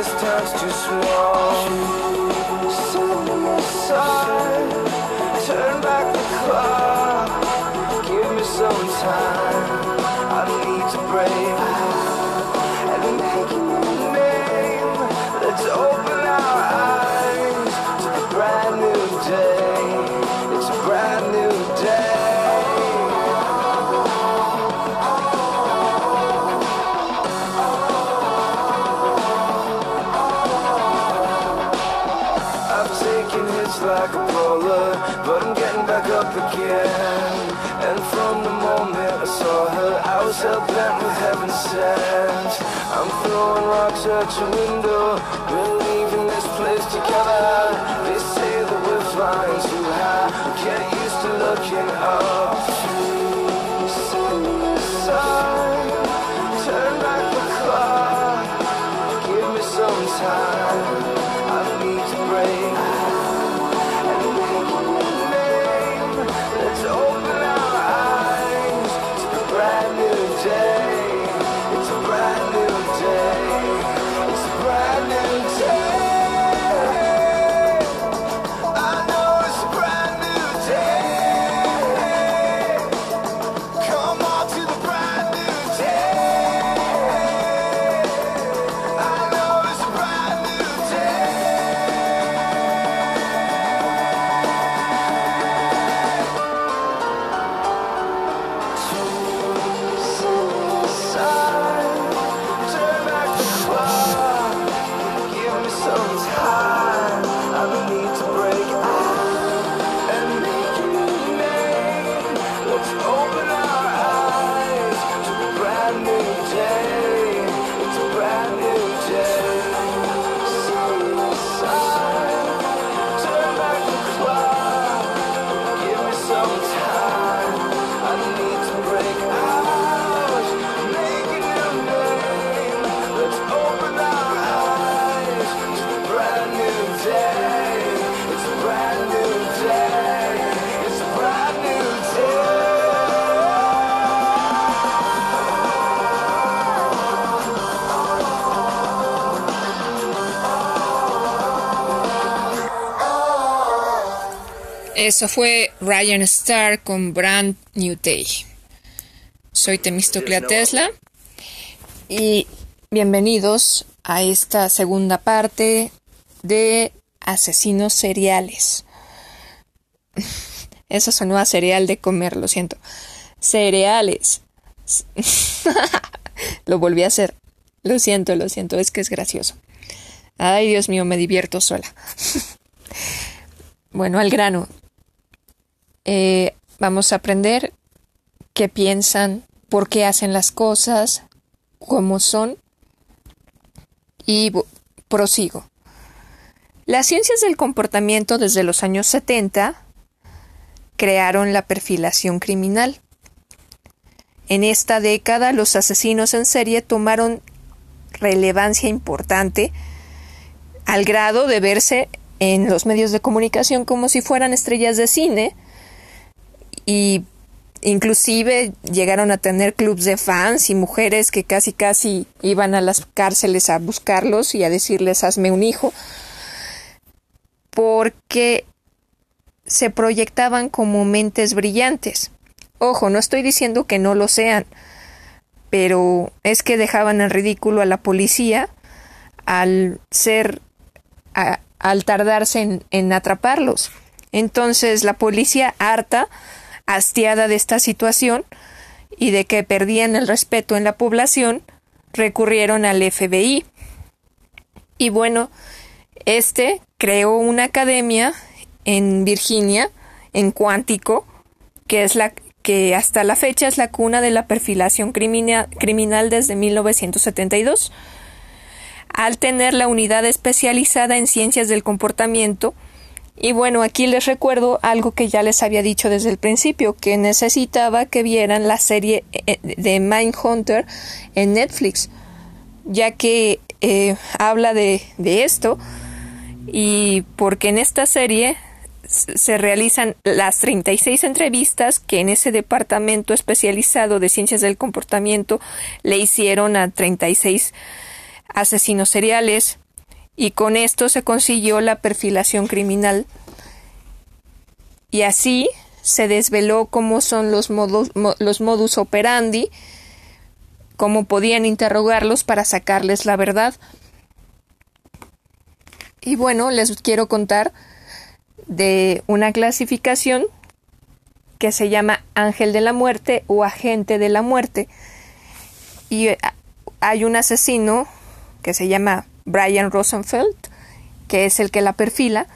this town's too small. Up again. And from the moment I saw her, I was hell bent with heaven sent. I'm throwing rocks at your window, we're Eso fue Ryan Starr con Brand New Day. Soy Temistoclea Tesla y bienvenidos a esta segunda parte de Asesinos Seriales. Eso sonó a cereal de comer, lo siento. Cereales. lo volví a hacer. Lo siento, lo siento, es que es gracioso. Ay, Dios mío, me divierto sola. bueno, al grano. Eh, vamos a aprender qué piensan, por qué hacen las cosas, cómo son. Y prosigo. Las ciencias del comportamiento desde los años 70 crearon la perfilación criminal. En esta década los asesinos en serie tomaron relevancia importante al grado de verse en los medios de comunicación como si fueran estrellas de cine y inclusive llegaron a tener clubs de fans y mujeres que casi casi iban a las cárceles a buscarlos y a decirles hazme un hijo porque se proyectaban como mentes brillantes. Ojo, no estoy diciendo que no lo sean, pero es que dejaban en ridículo a la policía al ser al tardarse en atraparlos. Entonces la policía harta, hastiada de esta situación y de que perdían el respeto en la población, recurrieron al FBI. Y bueno, este creó una academia en Virginia, en Cuántico, que es la que hasta la fecha es la cuna de la perfilación crimina- criminal desde 1972. Al tener la unidad especializada en ciencias del comportamiento, y bueno, aquí les recuerdo algo que ya les había dicho desde el principio, que necesitaba que vieran la serie eh, de Mindhunter en Netflix, ya que eh, habla de, de esto y porque en esta serie se realizan las 36 entrevistas que en ese departamento especializado de ciencias del comportamiento le hicieron a 36 asesinos seriales y con esto se consiguió la perfilación criminal. Y así se desveló cómo son los modus, operandi, cómo podían interrogarlos para sacarles la verdad. Y bueno, les quiero contar de una clasificación que se llama ángel de la muerte o agente de la muerte. Y eh, hay un asesino que se llama Brian Rosenfeld, que es el que la perfila.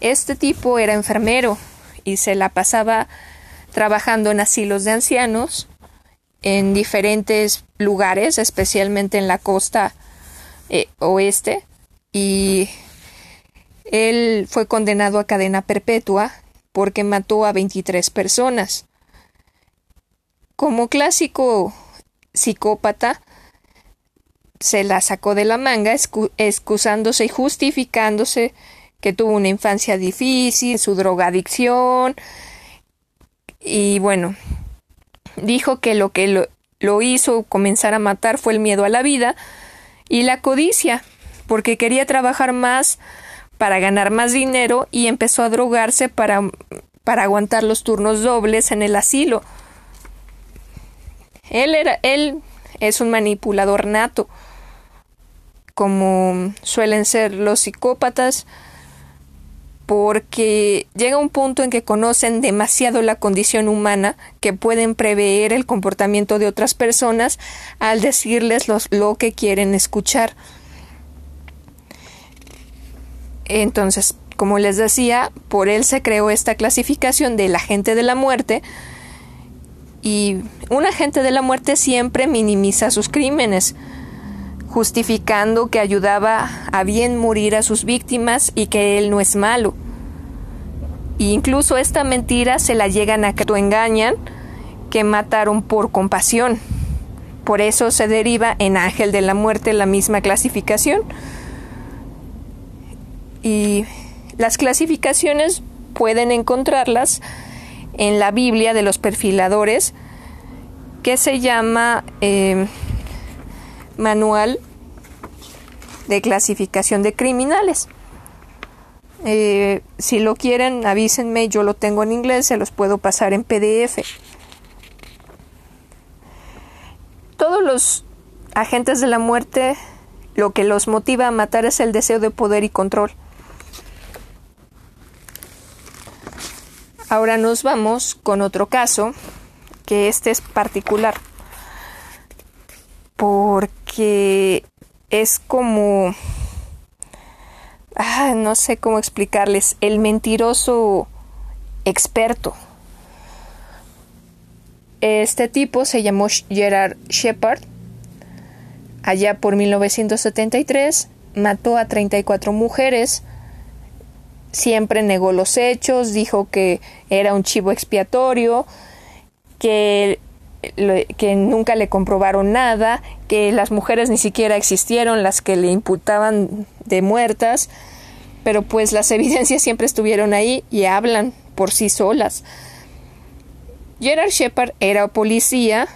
Este tipo era enfermero y se la pasaba trabajando en asilos de ancianos en diferentes lugares, especialmente en la costa eh, oeste, y él fue condenado a cadena perpetua porque mató a 23 personas. Como clásico psicópata, se la sacó de la manga, excusándose y justificándose que tuvo una infancia difícil, su drogadicción, y bueno, dijo que lo que lo, lo hizo comenzar a matar fue el miedo a la vida y la codicia, porque quería trabajar más para ganar más dinero y empezó a drogarse para, para aguantar los turnos dobles en el asilo. Él era, él es un manipulador nato, como suelen ser los psicópatas, porque llega un punto en que conocen demasiado la condición humana que pueden prever el comportamiento de otras personas al decirles lo que quieren escuchar. Entonces, como les decía, por él se creó esta clasificación del agente de la muerte y un agente de la muerte siempre minimiza sus crímenes, justificando que ayudaba a bien morir a sus víctimas y que él no es malo. E incluso esta mentira se la llegan a que engañan que mataron por compasión. Por eso se deriva en ángel de la muerte la misma clasificación y las clasificaciones pueden encontrarlas en la Biblia de los perfiladores que se llama eh, Manual de Clasificación de Criminales. Eh, si lo quieren, avísenme, yo lo tengo en inglés, se los puedo pasar en PDF. Todos los agentes de la muerte, lo que los motiva a matar es el deseo de poder y control. Ahora nos vamos con otro caso, que este es particular, porque es como, ah, no sé cómo explicarles, el mentiroso experto. Este tipo se llamó Gerard Shepard. Allá por 1973 mató a 34 mujeres, siempre negó los hechos, dijo que era un chivo expiatorio, que, que nunca le comprobaron nada, que las mujeres ni siquiera existieron, las que le imputaban de muertas, pero pues las evidencias siempre estuvieron ahí y hablan por sí solas. Gerard Shepard era policía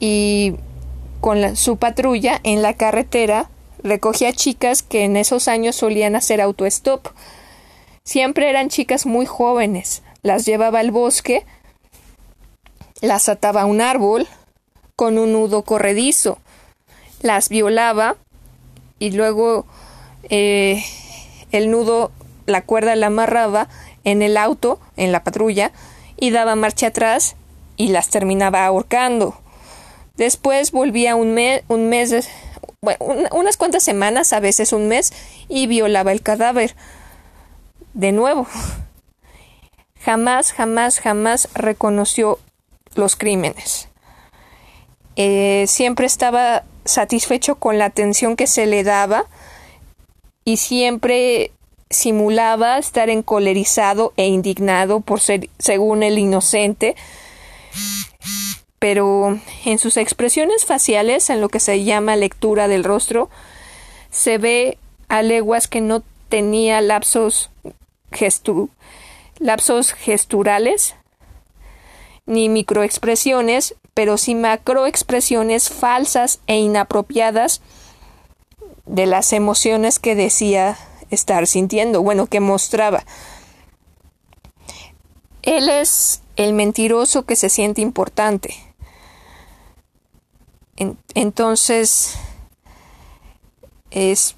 y con su patrulla en la carretera recogía chicas que en esos años solían hacer autostop. Siempre eran chicas muy jóvenes. Las llevaba al bosque, las ataba a un árbol con un nudo corredizo, las violaba y luego eh, el nudo, la cuerda la amarraba en el auto, en la patrulla, y daba marcha atrás y las terminaba ahorcando. Después volvía un, mes un mes bueno, unas cuantas semanas, a veces un mes, y violaba el cadáver. De nuevo. Jamás, jamás, jamás reconoció los crímenes. Eh, siempre estaba satisfecho con la atención que se le daba y siempre simulaba estar encolerizado e indignado por ser, según el inocente, pero en sus expresiones faciales, en lo que se llama lectura del rostro, se ve a leguas que no tenía lapsos, lapsos gesturales ni microexpresiones, pero sí macroexpresiones falsas e inapropiadas de las emociones que decía estar sintiendo, bueno, que mostraba. Él es el mentiroso que se siente importante. entonces, es,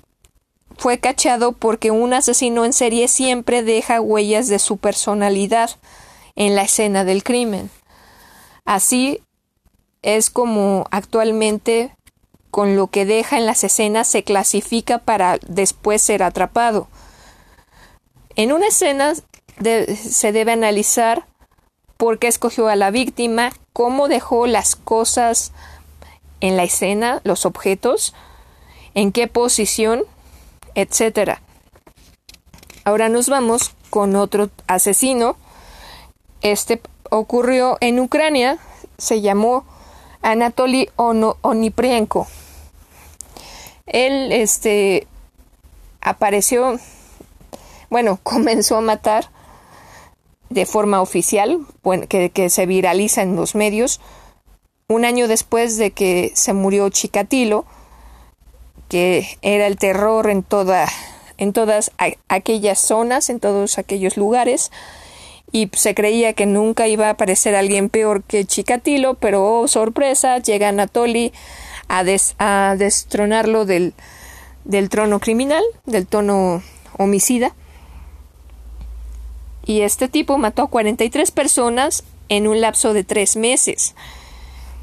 fue cachado porque un asesino en serie siempre deja huellas de su personalidad en la escena del crimen. Así es como actualmente con lo que deja en las escenas se clasifica para después ser atrapado. En una escena se debe analizar por qué escogió a la víctima, cómo dejó las cosas en la escena, los objetos, en qué posición, etc. Ahora nos vamos con otro asesino. Este ocurrió en Ucrania, se llamó Anatoly Oniprienko. Él este apareció, bueno, comenzó a matar de forma oficial, que, que se viraliza en los medios, un año después de que se murió Chikatilo, que era el terror en toda en todas aquellas zonas, en todos aquellos lugares, y se creía que nunca iba a aparecer alguien peor que Chikatilo, pero oh, sorpresa, llega Anatoly a, destronarlo del, trono criminal, del tono homicida. Y este tipo mató a 43 personas en un lapso de tres meses.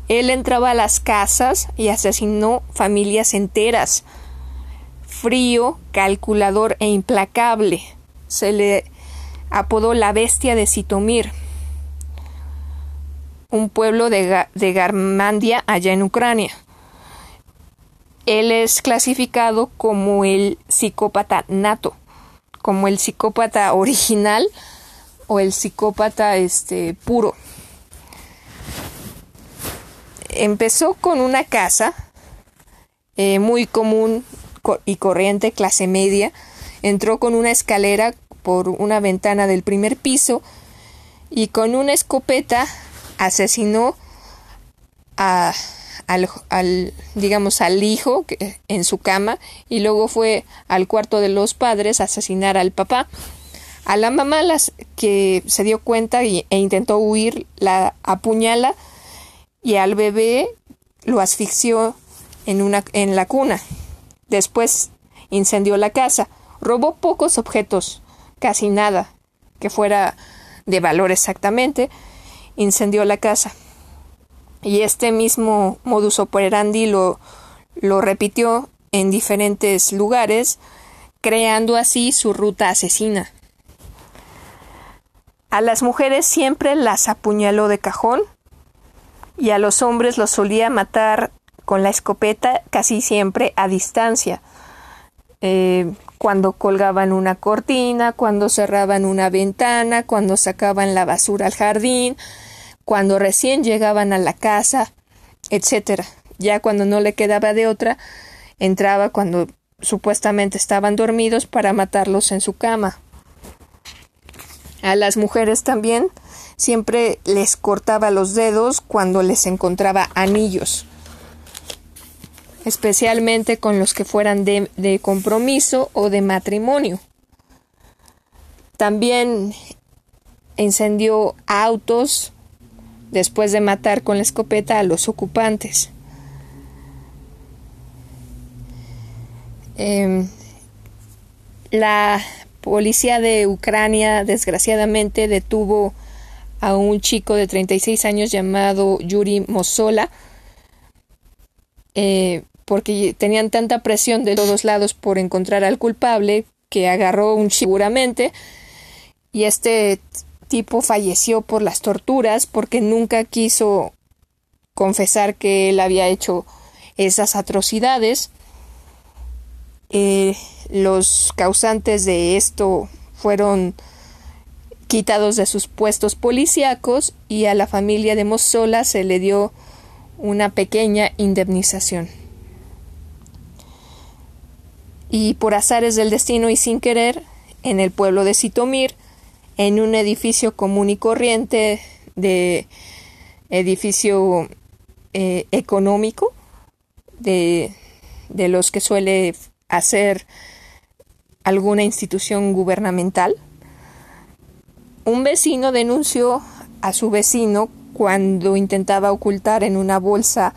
Él entraba a las casas y asesinó familias enteras. Frío, calculador e implacable. Se le apodó la bestia de Sitomir, un pueblo de, de Garmandia allá en Ucrania él es clasificado como el psicópata nato, como el psicópata original o el psicópata este puro. Empezó con una casa eh, muy común y corriente, clase media. Entró con una escalera por una ventana del primer piso y con una escopeta asesinó a al, digamos al hijo en su cama y luego fue al cuarto de los padres a asesinar al papá. A la mamá las que se dio cuenta e intentó huir la apuñala y al bebé lo asfixió en una en la cuna. Después incendió la casa, robó pocos objetos, casi nada que fuera de valor exactamente, incendió la casa. Y este mismo modus operandi lo, lo repitió en diferentes lugares, creando así su ruta asesina. A las mujeres siempre las apuñaló de cajón y a los hombres los solía matar con la escopeta casi siempre a distancia. Eh, cuando colgaban una cortina, cuando cerraban una ventana, cuando sacaban la basura al jardín, cuando recién llegaban a la casa, etcétera. Ya cuando no le quedaba de otra, entraba cuando supuestamente estaban dormidos para matarlos en su cama. A las mujeres también siempre les cortaba los dedos cuando les encontraba anillos, especialmente con los que fueran de, de compromiso o de matrimonio. También encendió autos, después de matar con la escopeta a los ocupantes. Em, la policía de Ucrania desgraciadamente detuvo a un chico de 36 años llamado Yuri Mosola eh, porque tenían tanta presión de todos lados por encontrar al culpable que agarró un seguramente y este tipo falleció por las torturas porque nunca quiso confesar que él había hecho esas atrocidades. Eh, los causantes de esto fueron quitados de sus puestos policíacos y a la familia de Mossola se le dio una pequeña indemnización. Y por azares del destino y sin querer, en el pueblo de Sitomir, en un edificio común y corriente de edificio eh, económico de, de los que suele hacer alguna institución gubernamental. Un vecino denunció a su vecino cuando intentaba ocultar en una bolsa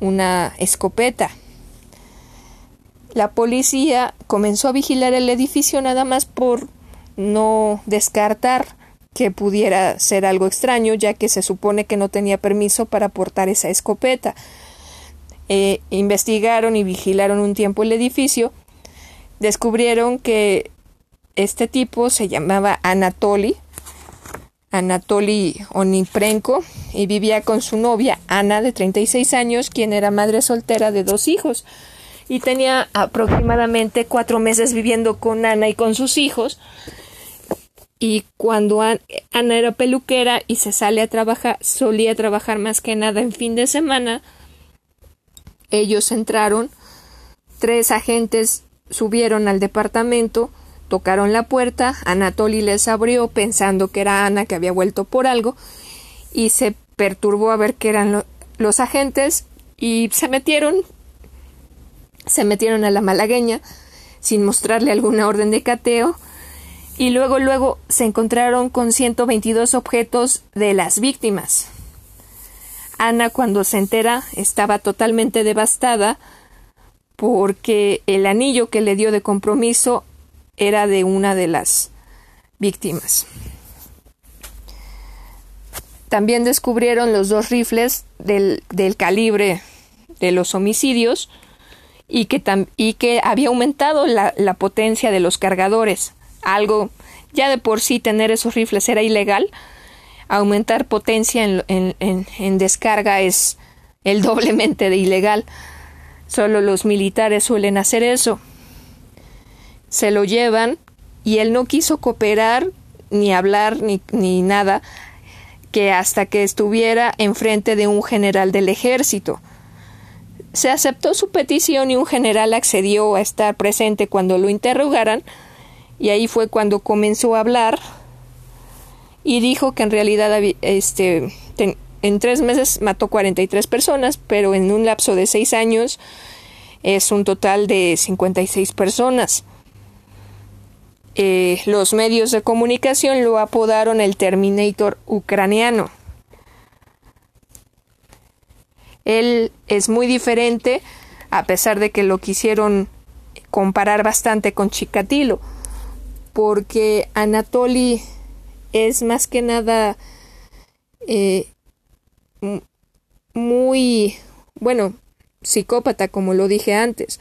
una escopeta. La policía comenzó a vigilar el edificio nada más por no descartar que pudiera ser algo extraño, ya que se supone que no tenía permiso para portar esa escopeta. Eh, investigaron y vigilaron un tiempo el edificio, descubrieron que este tipo se llamaba Anatoly, Anatoly Oniprenko, y vivía con su novia Ana, de 36 años, quien era madre soltera de dos hijos, y tenía aproximadamente cuatro meses viviendo con Ana y con sus hijos, y cuando Ana era peluquera y se sale a trabajar, solía trabajar más que nada en fin de semana, ellos entraron, tres agentes subieron al departamento, tocaron la puerta, Anatoly les abrió pensando que era Ana que había vuelto por algo y se perturbó a ver que eran los agentes y se metieron se metieron a la malagueña sin mostrarle alguna orden de cateo y luego luego se encontraron con 122 objetos de las víctimas. Ana cuando se entera estaba totalmente devastada porque el anillo que le dio de compromiso era de una de las víctimas. También descubrieron los dos rifles del, calibre de los homicidios y que, y que había aumentado la, potencia de los cargadores algo ya de por sí tener esos rifles era ilegal, aumentar potencia en, en, descarga es el doblemente de ilegal. Solo los militares suelen hacer eso. Se lo llevan y él no quiso cooperar ni hablar ni, ni nada que hasta que estuviera enfrente de un general del ejército. Se aceptó su petición y un general accedió a estar presente cuando lo interrogaran, y ahí fue cuando comenzó a hablar y dijo que en realidad este, en tres meses mató 43 personas, pero en un lapso de seis años es un total de 56 personas. Eh, los medios de comunicación lo apodaron el Terminator ucraniano. Él es muy diferente, a pesar de que lo quisieron comparar bastante con Chikatilo porque Anatoly es más que nada eh, muy, bueno, psicópata, como lo dije antes.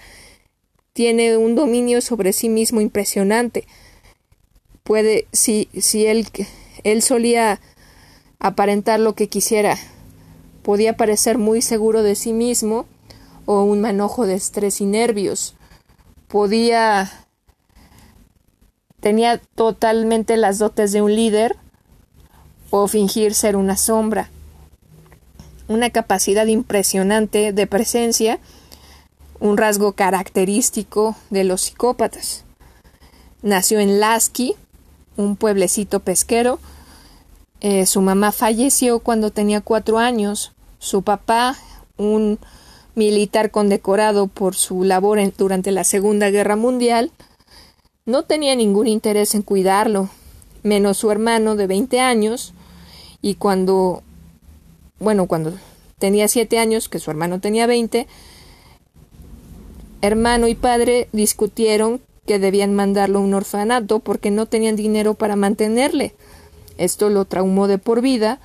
Tiene un dominio sobre sí mismo impresionante. Puede, si, si él, él solía aparentar lo que quisiera, podía parecer muy seguro de sí mismo o un manojo de estrés y nervios. Podía Tenía totalmente las dotes de un líder o fingir ser una sombra. Una capacidad impresionante de presencia, un rasgo característico de los psicópatas. Nació en Lasky, un pueblecito pesquero. Eh, su mamá falleció cuando tenía cuatro años. Su papá, un militar condecorado por su labor durante la Segunda Guerra Mundial, no tenía ningún interés en cuidarlo, menos su hermano de veinte años, y cuando, bueno, cuando tenía siete años, que su hermano tenía veinte, hermano y padre discutieron que debían mandarlo a un orfanato porque no tenían dinero para mantenerle. Esto lo traumó de por vida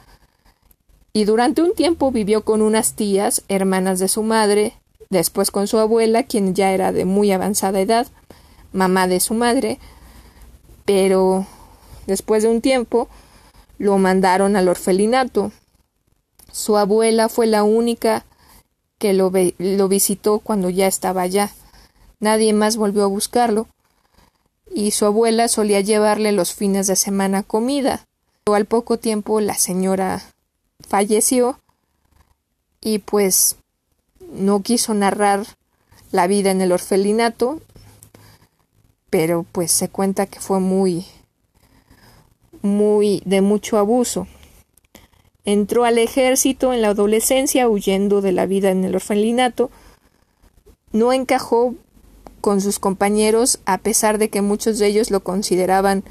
y durante un tiempo vivió con unas tías, hermanas de su madre, después con su abuela, quien ya era de muy avanzada edad, mamá de su madre, pero después de un tiempo lo mandaron al orfelinato. Su abuela fue la única que lo, lo visitó cuando ya estaba allá. Nadie más volvió a buscarlo y su abuela solía llevarle los fines de semana comida. Al poco tiempo la señora falleció y pues no quiso narrar la vida en el orfelinato pero pues se cuenta que fue muy muy de mucho abuso. Entró al ejército en la adolescencia huyendo de la vida en el orfelinato. No encajó con sus compañeros a pesar de que muchos de ellos lo consideraban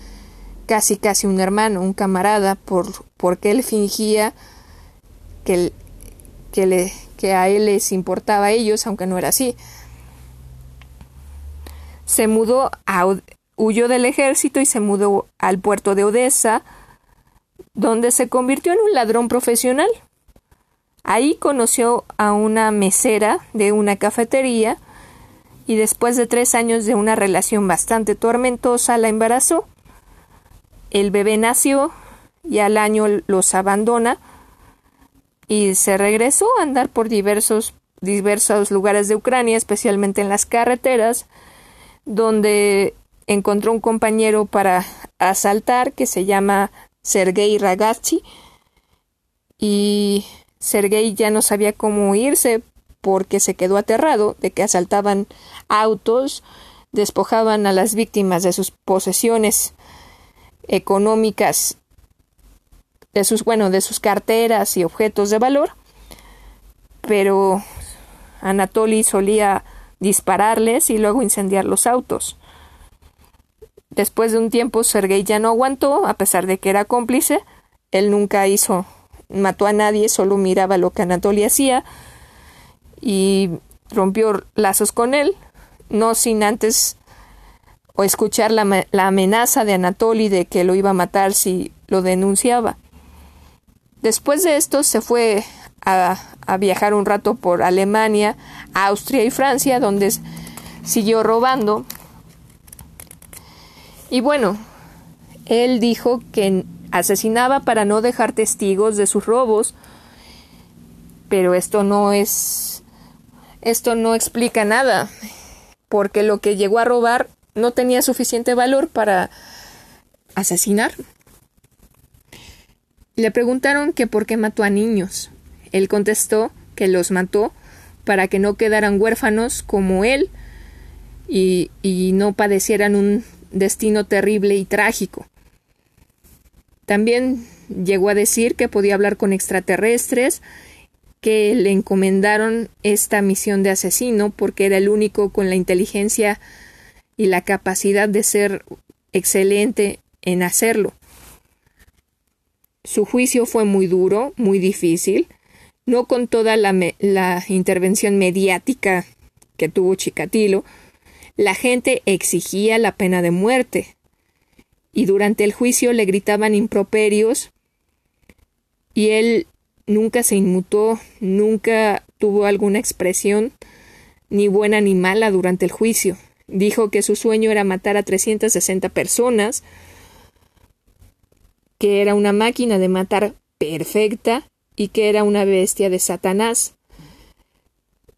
casi casi un hermano, un camarada, por, porque él fingía que, le, que a él les importaba a ellos, aunque no era así. Se mudó a, huyó del ejército y se mudó al puerto de Odessa, donde se convirtió en un ladrón profesional. Ahí conoció a una mesera de una cafetería y después de tres años de una relación bastante tormentosa la embarazó. El bebé nació y al año los abandona y se regresó a andar por diversos, diversos lugares de Ucrania, especialmente en las carreteras, donde encontró un compañero para asaltar que se llama Sergei Ragazzi y Sergei ya no sabía cómo irse porque se quedó aterrado de que asaltaban autos, despojaban a las víctimas de sus posesiones económicas, de sus bueno, de sus carteras y objetos de valor, pero Anatoly solía dispararles y luego incendiar los autos. Después de un tiempo, Sergei ya no aguantó, a pesar de que era cómplice. Él nunca hizo, mató a nadie, solo miraba lo que Anatoly hacía y rompió lazos con él, no sin antes o escuchar la, la amenaza de Anatoly de que lo iba a matar si lo denunciaba. Después de esto se fue a, viajar un rato por Alemania, Austria y Francia, donde siguió robando y bueno, él dijo que asesinaba para no dejar testigos de sus robos, pero esto no es esto no explica nada, porque lo que llegó a robar no tenía suficiente valor para asesinar. Le preguntaron que por qué mató a niños. Él contestó que los mató para que no quedaran huérfanos como él y, y no padecieran un destino terrible y trágico. También llegó a decir que podía hablar con extraterrestres, que le encomendaron esta misión de asesino porque era el único con la inteligencia y la capacidad de ser excelente en hacerlo. Su juicio fue muy duro, muy difícil, no con toda la, la intervención mediática que tuvo Chikatilo, la gente exigía la pena de muerte, y durante el juicio le gritaban improperios, y él nunca se inmutó, nunca tuvo alguna expresión, ni buena ni mala durante el juicio. Dijo que su sueño era matar a 360 personas, que era una máquina de matar perfecta y que era una bestia de Satanás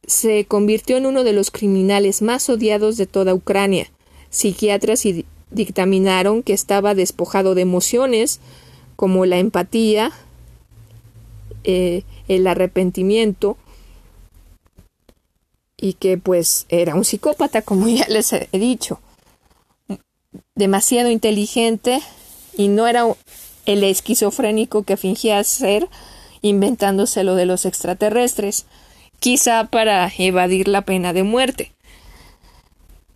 se convirtió en uno de los criminales más odiados de toda Ucrania. Psiquiatras dictaminaron que estaba despojado de emociones como la empatía, eh, el arrepentimiento y que pues era un psicópata, como ya les he dicho, demasiado inteligente y no era el esquizofrénico que fingía ser inventándose lo de los extraterrestres quizá para evadir la pena de muerte.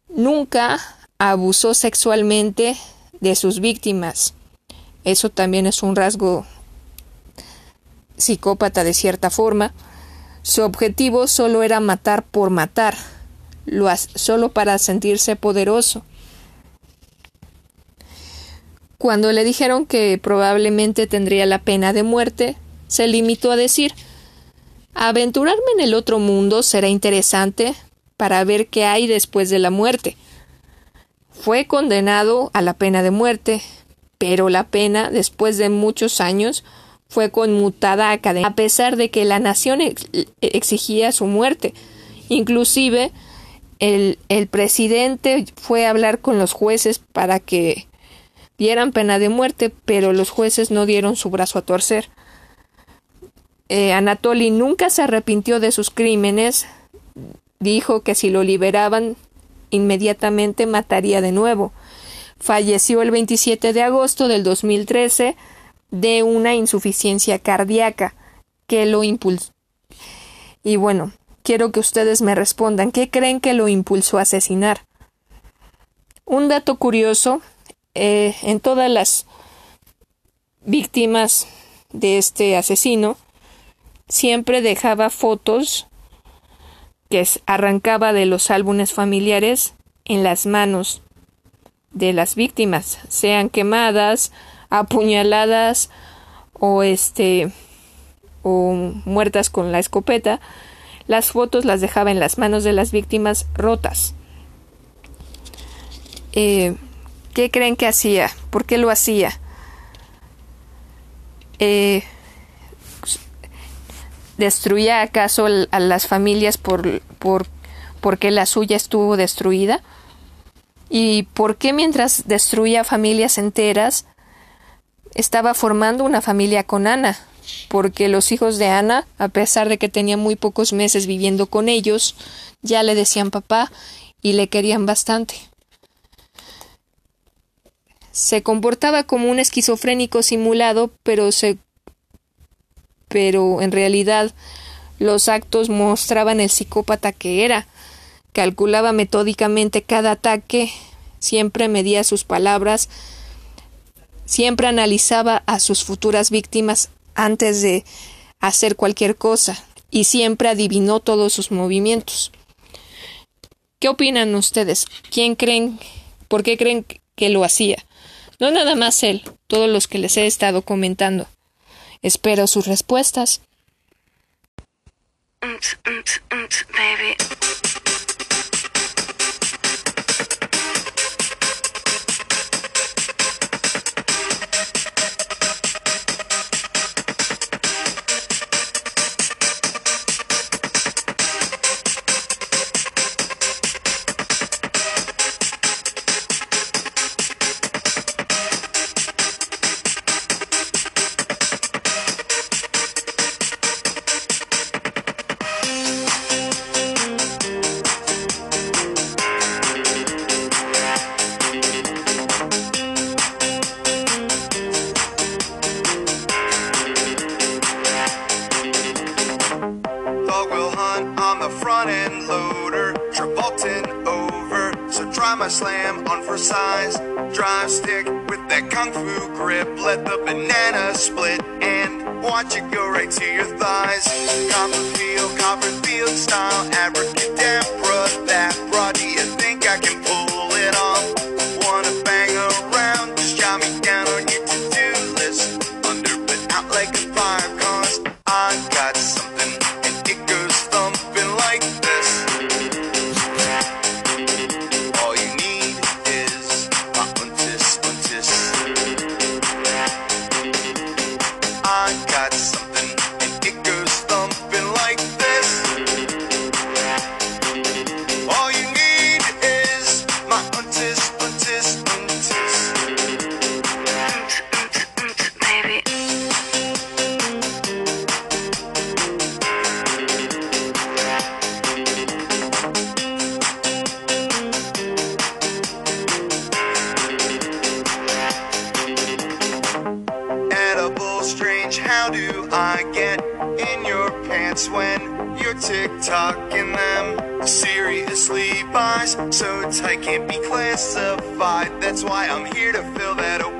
Nunca abusó sexualmente de sus víctimas. Eso también es un rasgo psicópata de cierta forma. Su objetivo solo era matar por matar, solo para sentirse poderoso. Cuando le dijeron que probablemente tendría la pena de muerte, se limitó a decir Aventurarme en el otro mundo será interesante para ver qué hay después de la muerte. Fue condenado a la pena de muerte, pero la pena, después de muchos años, fue conmutada a cadena, a pesar de que la nación exigía su muerte. Inclusive, el, el presidente fue a hablar con los jueces para que dieran pena de muerte, pero los jueces no dieron su brazo a torcer. Eh, Anatoly nunca se arrepintió de sus crímenes, dijo que si lo liberaban inmediatamente mataría de nuevo. Falleció el 27 de agosto del 2013 de una insuficiencia cardíaca que lo impulsó. Y bueno, quiero que ustedes me respondan qué creen que lo impulsó a asesinar. Un dato curioso, eh, en todas las víctimas de este asesino, siempre dejaba fotos que arrancaba de los álbumes familiares en las manos de las víctimas, sean quemadas, apuñaladas o este o muertas con la escopeta, las fotos las dejaba en las manos de las víctimas rotas. Eh, ¿Qué creen que hacía? ¿Por qué lo hacía? Eh, ¿Destruía acaso a las familias por, por, porque la suya estuvo destruida? ¿Y por qué mientras destruía familias enteras estaba formando una familia con Ana? Porque los hijos de Ana, a pesar de que tenía muy pocos meses viviendo con ellos, ya le decían papá y le querían bastante. Se comportaba como un esquizofrénico simulado, pero se pero en realidad los actos mostraban el psicópata que era. Calculaba metódicamente cada ataque, siempre medía sus palabras, siempre analizaba a sus futuras víctimas antes de hacer cualquier cosa y siempre adivinó todos sus movimientos. ¿Qué opinan ustedes? ¿Quién creen? ¿Por qué creen que lo hacía? No nada más él, todos los que les he estado comentando. Espero sus respuestas. How do I get in your pants when you're TikToking them? Seriously, buys so tight can't be classified. That's why I'm here to fill that away.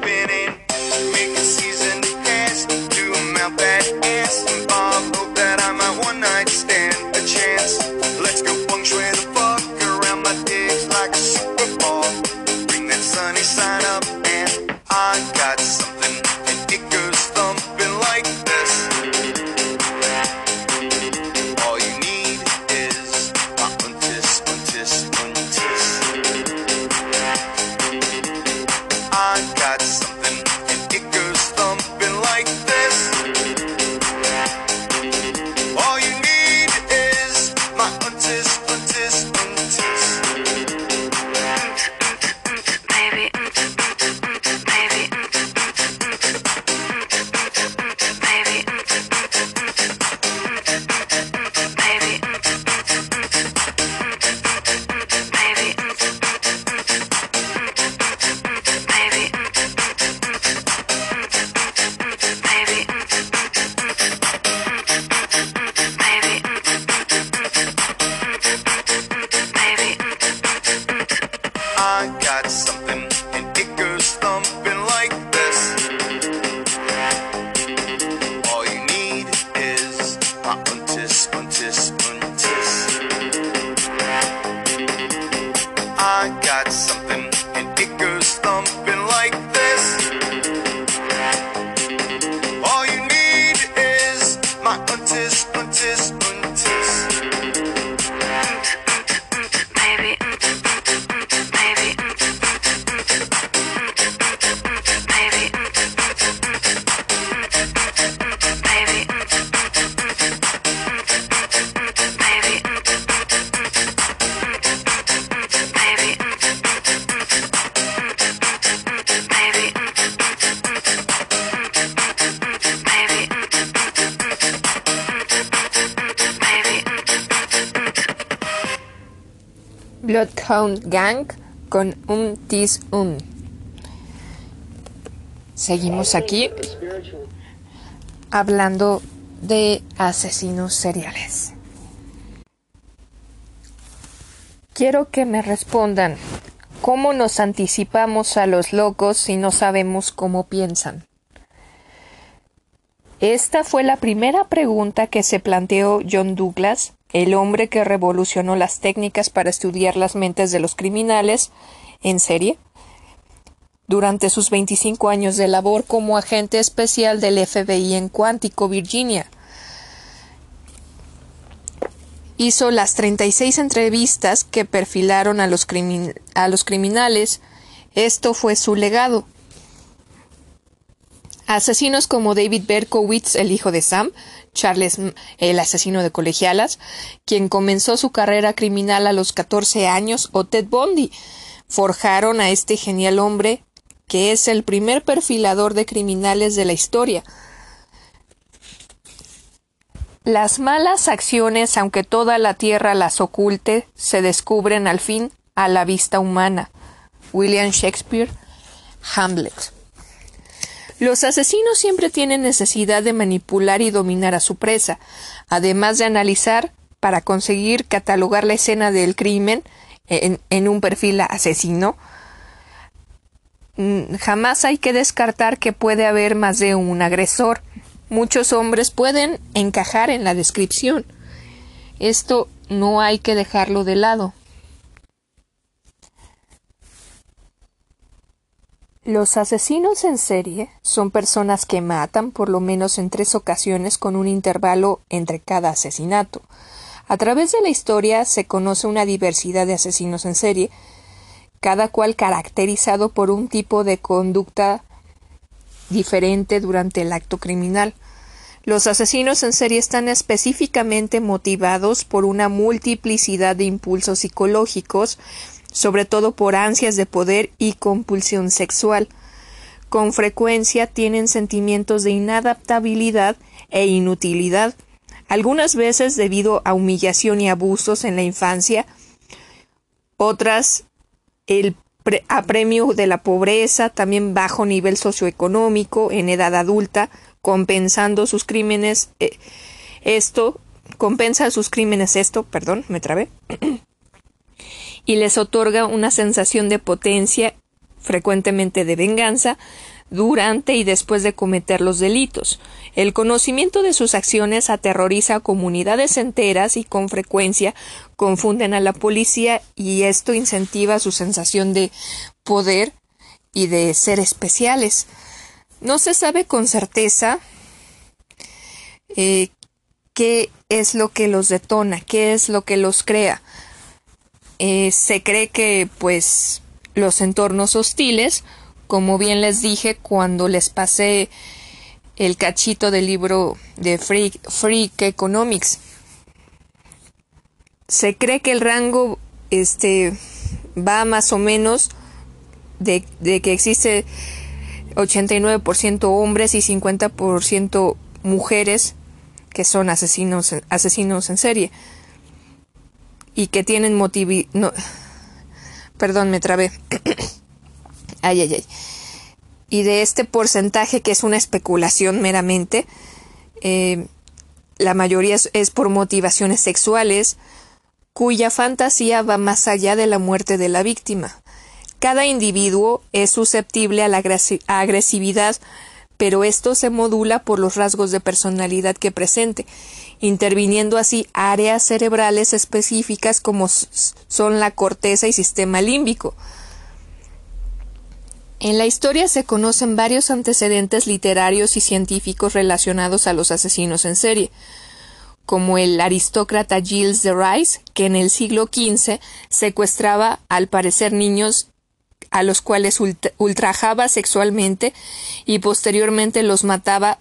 Gang con Un Tis Un. Seguimos aquí hablando de asesinos seriales. Quiero que me respondan, ¿cómo nos anticipamos a los locos si no sabemos cómo piensan? Esta fue la primera pregunta que se planteó John Douglas, el hombre que revolucionó las técnicas para estudiar las mentes de los criminales en serie, durante sus 25 años de labor como agente especial del FBI en Cuántico, Virginia. Hizo las 36 entrevistas que perfilaron a los, a los criminales. Esto fue su legado. Asesinos como David Berkowitz, el hijo de Sam, Charles, M- el asesino de colegialas, quien comenzó su carrera criminal a los 14 años, o Ted Bundy, forjaron a este genial hombre que es el primer perfilador de criminales de la historia. Las malas acciones, aunque toda la tierra las oculte, se descubren al fin a la vista humana. William Shakespeare, Hamlet. Los asesinos siempre tienen necesidad de manipular y dominar a su presa, además de analizar para conseguir catalogar la escena del crimen en, un perfil asesino. Mm, Jamás hay que descartar que puede haber más de un agresor. Muchos hombres pueden encajar en la descripción. Esto no hay que dejarlo de lado. Los asesinos en serie son personas que matan por lo menos en tres ocasiones con un intervalo entre cada asesinato. A través de la historia se conoce una diversidad de asesinos en serie, cada cual caracterizado por un tipo de conducta diferente durante el acto criminal. Los asesinos en serie están específicamente motivados por una multiplicidad de impulsos psicológicos, sobre todo por ansias de poder y compulsión sexual. Con frecuencia tienen sentimientos de inadaptabilidad e inutilidad, algunas veces debido a humillación y abusos en la infancia, otras el pre- apremio de la pobreza, también bajo nivel socioeconómico en edad adulta, compensando sus crímenes eh, esto compensa sus crímenes esto, perdón, me trabé. y les otorga una sensación de potencia, frecuentemente de venganza, durante y después de cometer los delitos. El conocimiento de sus acciones aterroriza a comunidades enteras y con frecuencia confunden a la policía y esto incentiva su sensación de poder y de ser especiales. No se sabe con certeza eh, qué es lo que los detona, qué es lo que los crea. Eh, se cree que, pues, los entornos hostiles, como bien les dije cuando les pasé el cachito del libro de Freak, Freak Economics, se cree que el rango este, va más o menos de, de que existe 89% hombres y 50% mujeres que son asesinos, asesinos en serie y que tienen motivi no, perdón me trabé. Ay ay ay. Y de este porcentaje que es una especulación meramente eh, la mayoría es, es por motivaciones sexuales cuya fantasía va más allá de la muerte de la víctima. Cada individuo es susceptible a la agresividad pero esto se modula por los rasgos de personalidad que presente, interviniendo así áreas cerebrales específicas como son la corteza y sistema límbico. En la historia se conocen varios antecedentes literarios y científicos relacionados a los asesinos en serie, como el aristócrata Gilles de Rice, que en el siglo XV secuestraba al parecer niños a los cuales ultrajaba sexualmente y posteriormente los mataba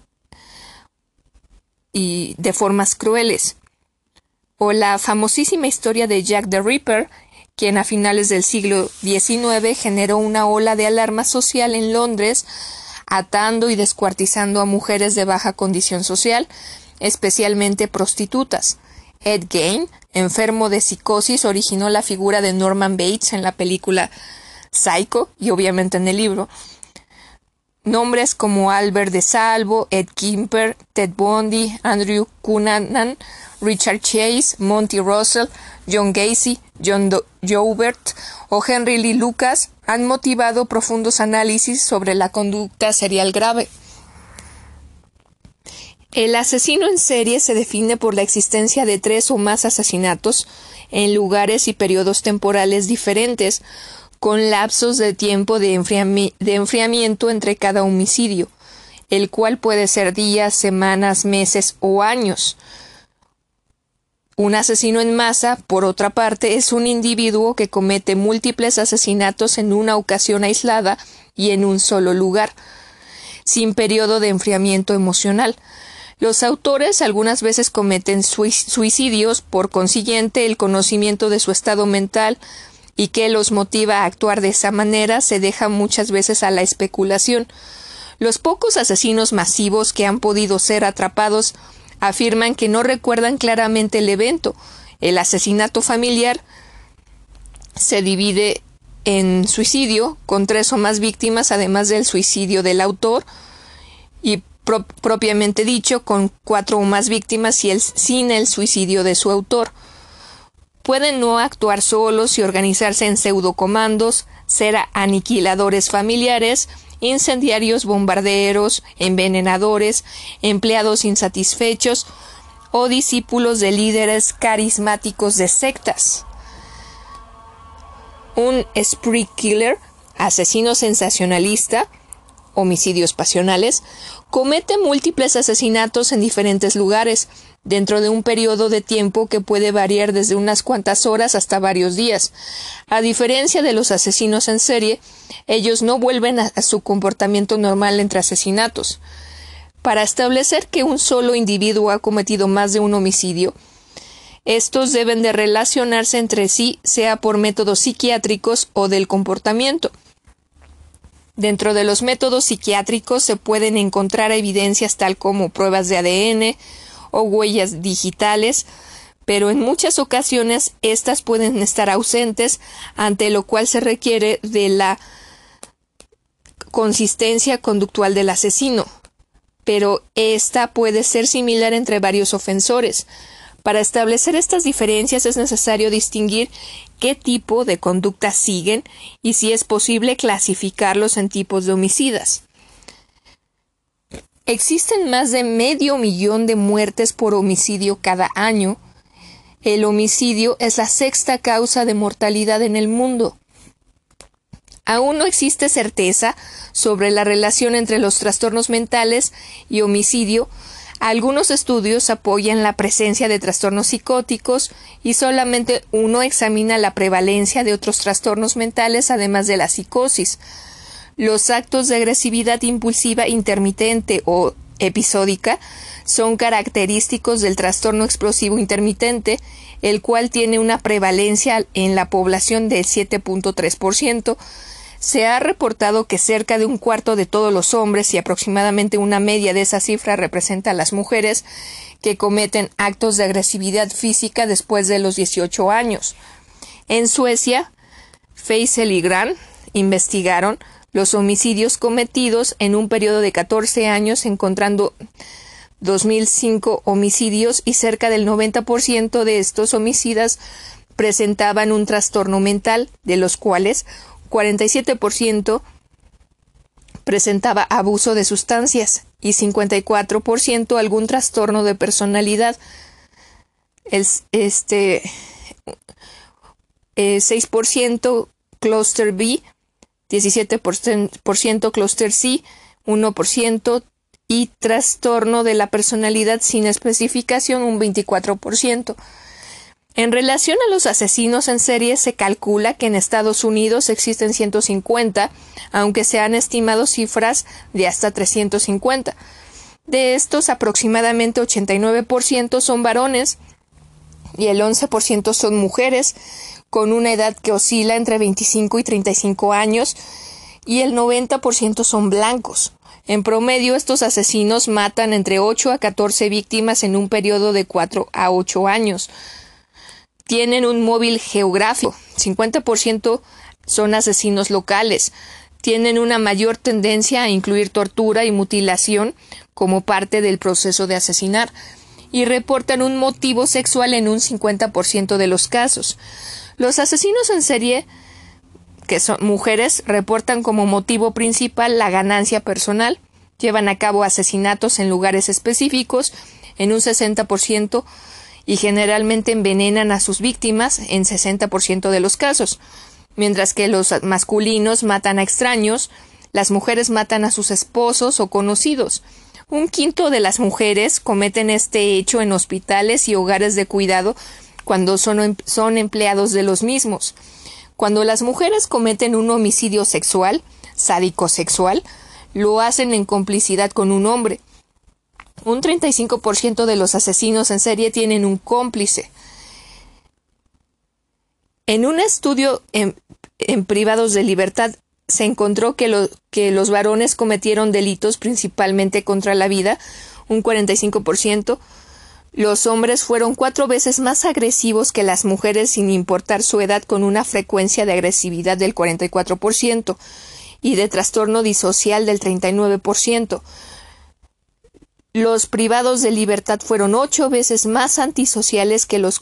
y de formas crueles. O la famosísima historia de Jack the Ripper, quien a finales del siglo XIX generó una ola de alarma social en Londres, atando y descuartizando a mujeres de baja condición social, especialmente prostitutas. Ed Gein, enfermo de psicosis, originó la figura de Norman Bates en la película Psycho y obviamente en el libro. Nombres como Albert de Salvo, Ed Kimper, Ted Bundy, Andrew Cunanan, Richard Chase, Monty Russell, John Gacy, John Joubert o Henry Lee Lucas han motivado profundos análisis sobre la conducta serial grave. El asesino en serie se define por la existencia de tres o más asesinatos en lugares y periodos temporales diferentes, con lapsos de tiempo de, enfriamiento entre cada homicidio, el cual puede ser días, semanas, meses o años. Un asesino en masa, por otra parte, es un individuo que comete múltiples asesinatos en una ocasión aislada y en un solo lugar, sin periodo de enfriamiento emocional. Los autores algunas veces cometen suicidios, por consiguiente el conocimiento de su estado mental y que los motiva a actuar de esa manera se deja muchas veces a la especulación. Los pocos asesinos masivos que han podido ser atrapados afirman que no recuerdan claramente el evento. El asesinato familiar se divide en suicidio con tres o más víctimas, además del suicidio del autor, y propiamente dicho, con cuatro o más víctimas sin el suicidio de su autor. Pueden no actuar solos y organizarse en pseudocomandos, ser aniquiladores familiares, incendiarios, bombarderos, envenenadores, empleados insatisfechos o discípulos de líderes carismáticos de sectas. Un spree killer, asesino sensacionalista, homicidios pasionales, comete múltiples asesinatos en diferentes lugares, dentro de un periodo de tiempo que puede variar desde unas cuantas horas hasta varios días. A diferencia de los asesinos en serie, ellos no vuelven a, su comportamiento normal entre asesinatos. Para establecer que un solo individuo ha cometido más de un homicidio, estos deben de relacionarse entre sí, sea por métodos psiquiátricos o del comportamiento. Dentro de los métodos psiquiátricos se pueden encontrar evidencias tal como pruebas de ADN, o huellas digitales, pero en muchas ocasiones estas pueden estar ausentes, ante lo cual se requiere de la consistencia conductual del asesino. Pero esta puede ser similar entre varios ofensores. Para establecer estas diferencias es necesario distinguir qué tipo de conducta siguen y si es posible clasificarlos en tipos de homicidas. Existen más de medio millón de muertes por homicidio cada año. El homicidio es la sexta causa de mortalidad en el mundo. Aún no existe certeza sobre la relación entre los trastornos mentales y homicidio. Algunos estudios apoyan la presencia de trastornos psicóticos y solamente uno examina la prevalencia de otros trastornos mentales además de la psicosis. Los actos de agresividad impulsiva intermitente o episódica son característicos del trastorno explosivo intermitente, el cual tiene una prevalencia en la población del 7.3%. Se ha reportado que cerca de un cuarto de todos los hombres y aproximadamente una media de esa cifra representa a las mujeres que cometen actos de agresividad física después de los 18 años. En Suecia, Feisel y Gran investigaron los homicidios cometidos en un periodo de 14 años, encontrando 2.005 homicidios y cerca del 90% de estos homicidas presentaban un trastorno mental, de los cuales 47% presentaba abuso de sustancias y 54% algún trastorno de personalidad. El, este 6% eh, cluster B 17% cluster C, 1% y trastorno de la personalidad sin especificación un 24%. En relación a los asesinos en serie, se calcula que en Estados Unidos existen 150, aunque se han estimado cifras de hasta 350. De estos, aproximadamente 89% son varones y el 11% son mujeres, con una edad que oscila entre 25 y 35 años, y el 90% son blancos. En promedio, estos asesinos matan entre 8 a 14 víctimas en un periodo de 4 a 8 años tienen un móvil geográfico. 50% son asesinos locales. Tienen una mayor tendencia a incluir tortura y mutilación como parte del proceso de asesinar y reportan un motivo sexual en un 50% de los casos. Los asesinos en serie, que son mujeres, reportan como motivo principal la ganancia personal, llevan a cabo asesinatos en lugares específicos en un 60% y generalmente envenenan a sus víctimas en 60% de los casos, mientras que los masculinos matan a extraños, las mujeres matan a sus esposos o conocidos. Un quinto de las mujeres cometen este hecho en hospitales y hogares de cuidado cuando son, em, son empleados de los mismos. Cuando las mujeres cometen un homicidio sexual, sádico sexual, lo hacen en complicidad con un hombre, un 35% de los asesinos en serie tienen un cómplice. En un estudio en, privados de libertad se encontró que, que los varones cometieron delitos principalmente contra la vida, un 45%. Los hombres fueron cuatro veces más agresivos que las mujeres sin importar su edad con una frecuencia de agresividad del 44% y de trastorno disocial del 39%. Los privados de libertad fueron ocho veces más antisociales que los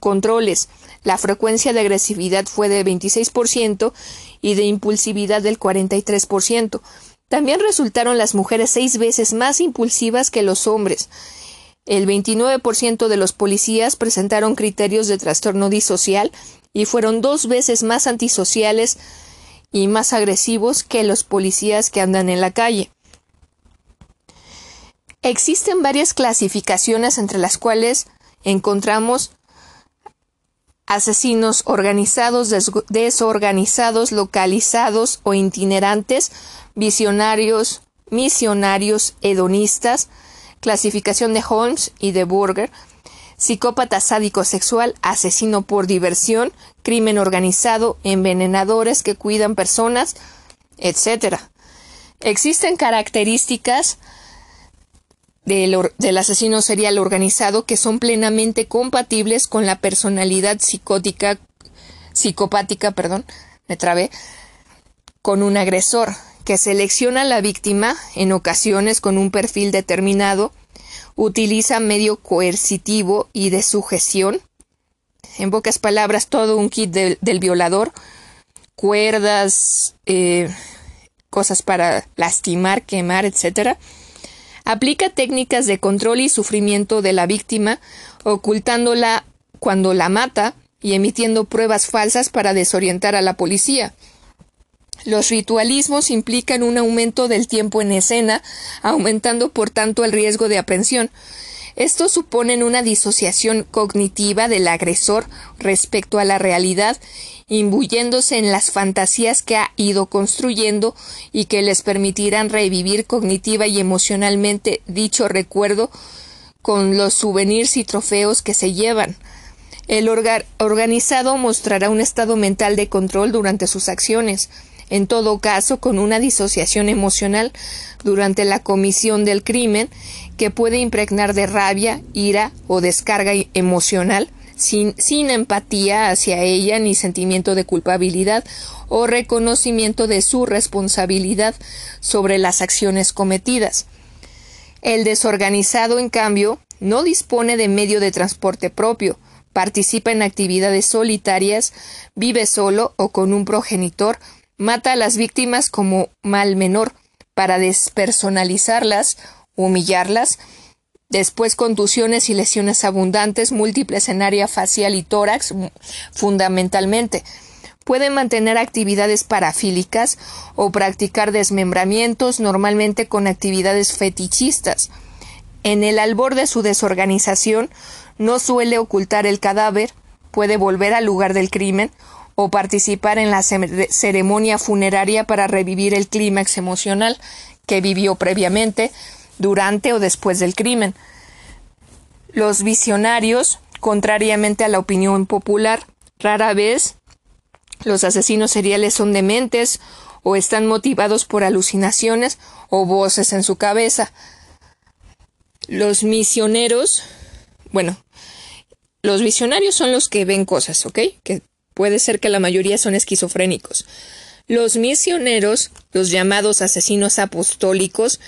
controles. La frecuencia de agresividad fue de 26% y de impulsividad del 43%. También resultaron las mujeres seis veces más impulsivas que los hombres. El 29% de los policías presentaron criterios de trastorno disocial y fueron dos veces más antisociales y más agresivos que los policías que andan en la calle. Existen varias clasificaciones entre las cuales encontramos asesinos organizados, desorganizados, localizados o itinerantes, visionarios, misionarios, hedonistas, clasificación de Holmes y de Burger, psicópata sádico sexual, asesino por diversión, crimen organizado, envenenadores que cuidan personas, etc. Existen características del, asesino serial organizado que son plenamente compatibles con la personalidad psicótica, psicopática, perdón, me trabé, con un agresor que selecciona a la víctima en ocasiones con un perfil determinado, utiliza medio coercitivo y de sujeción, en pocas palabras todo un kit del violador, cuerdas, eh, cosas para lastimar, quemar, etcétera, Aplica técnicas de control y sufrimiento de la víctima, ocultándola cuando la mata y emitiendo pruebas falsas para desorientar a la policía. Los ritualismos implican un aumento del tiempo en escena, aumentando por tanto el riesgo de aprehensión. Estos suponen una disociación cognitiva del agresor respecto a la realidad imbuyéndose en las fantasías que ha ido construyendo y que les permitirán revivir cognitiva y emocionalmente dicho recuerdo con los souvenirs y trofeos que se llevan. El organizado mostrará un estado mental de control durante sus acciones, en todo caso con una disociación emocional durante la comisión del crimen que puede impregnar de rabia, ira o descarga emocional sin, sin empatía hacia ella ni sentimiento de culpabilidad o reconocimiento de su responsabilidad sobre las acciones cometidas. El desorganizado, en cambio, no dispone de medio de transporte propio, participa en actividades solitarias, vive solo o con un progenitor, mata a las víctimas como mal menor, para despersonalizarlas, humillarlas, Después contusiones y lesiones abundantes, múltiples en área facial y tórax, fundamentalmente. pueden mantener actividades parafílicas o practicar desmembramientos, normalmente con actividades fetichistas. En el albor de su desorganización, no suele ocultar el cadáver, puede volver al lugar del crimen o participar en la ceremonia funeraria para revivir el clímax emocional que vivió previamente, durante o después del crimen. Los visionarios, contrariamente a la opinión popular, rara vez los asesinos seriales son dementes o están motivados por alucinaciones o voces en su cabeza. Los misioneros, bueno, los visionarios son los que ven cosas, ¿ok? Que puede ser que la mayoría son esquizofrénicos. Los misioneros, los llamados asesinos apostólicos,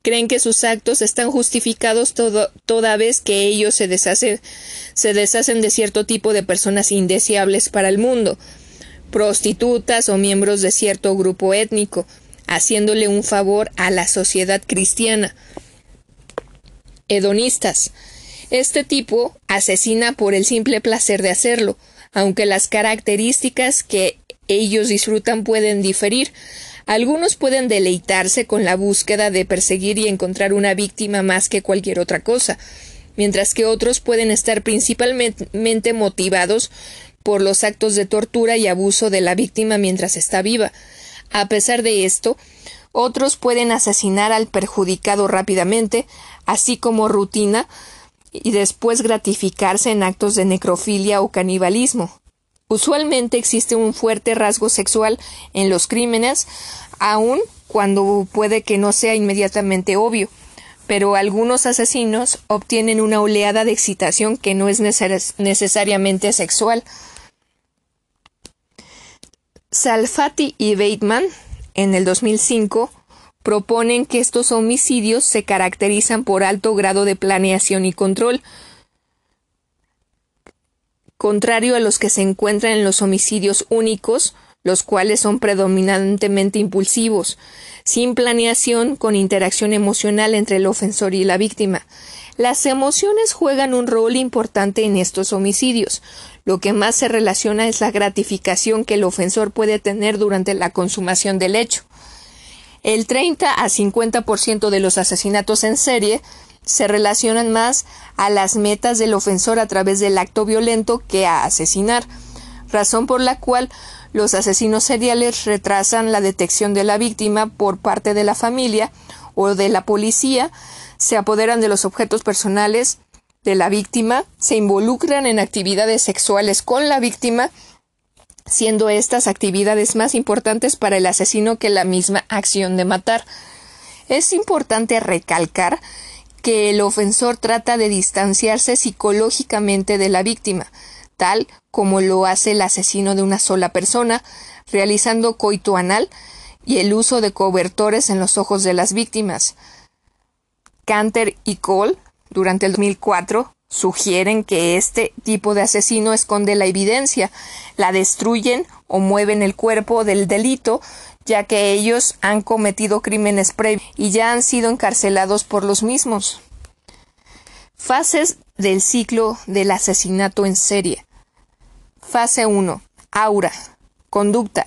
creen que sus actos están justificados toda vez que ellos se, se deshacen de cierto tipo de personas indeseables para el mundo, prostitutas o miembros de cierto grupo étnico, haciéndole un favor a la sociedad cristiana. Hedonistas. Este tipo asesina por el simple placer de hacerlo, aunque las características que ellos disfrutan pueden diferir. Algunos pueden deleitarse con la búsqueda de perseguir y encontrar una víctima más que cualquier otra cosa, mientras que otros pueden estar principalmente motivados por los actos de tortura y abuso de la víctima mientras está viva. A pesar de esto, otros pueden asesinar al perjudicado rápidamente, así como rutina, y después gratificarse en actos de necrofilia o canibalismo. Usualmente existe un fuerte rasgo sexual en los crímenes, aun cuando puede que no sea inmediatamente obvio, pero algunos asesinos obtienen una oleada de excitación que no es necesariamente sexual. Salfati y Bateman, en el 2005, proponen que estos homicidios se caracterizan por alto grado de planeación y control, contrario a los que se encuentran en los homicidios únicos, los cuales son predominantemente impulsivos, sin planeación, con interacción emocional entre el ofensor y la víctima. Las emociones juegan un rol importante en estos homicidios. Lo que más se relaciona es la gratificación que el ofensor puede tener durante la consumación del hecho. El 30 a 50% de los asesinatos en serie se relacionan más a las metas del ofensor a través del acto violento que a asesinar, razón por la cual los asesinos seriales retrasan la detección de la víctima por parte de la familia o de la policía, se apoderan de los objetos personales de la víctima, se involucran en actividades sexuales con la víctima, siendo estas actividades más importantes para el asesino que la misma acción de matar. Es importante recalcar que el ofensor trata de distanciarse psicológicamente de la víctima, tal como lo hace el asesino de una sola persona, realizando coito anal y el uso de cobertores en los ojos de las víctimas. Canter y Cole, durante el 2004, sugieren que este tipo de asesino esconde la evidencia, la destruyen o mueven el cuerpo del delito, ya que ellos han cometido crímenes previos y ya han sido encarcelados por los mismos. Fases del ciclo del asesinato en serie. Fase 1. Aura. Conducta.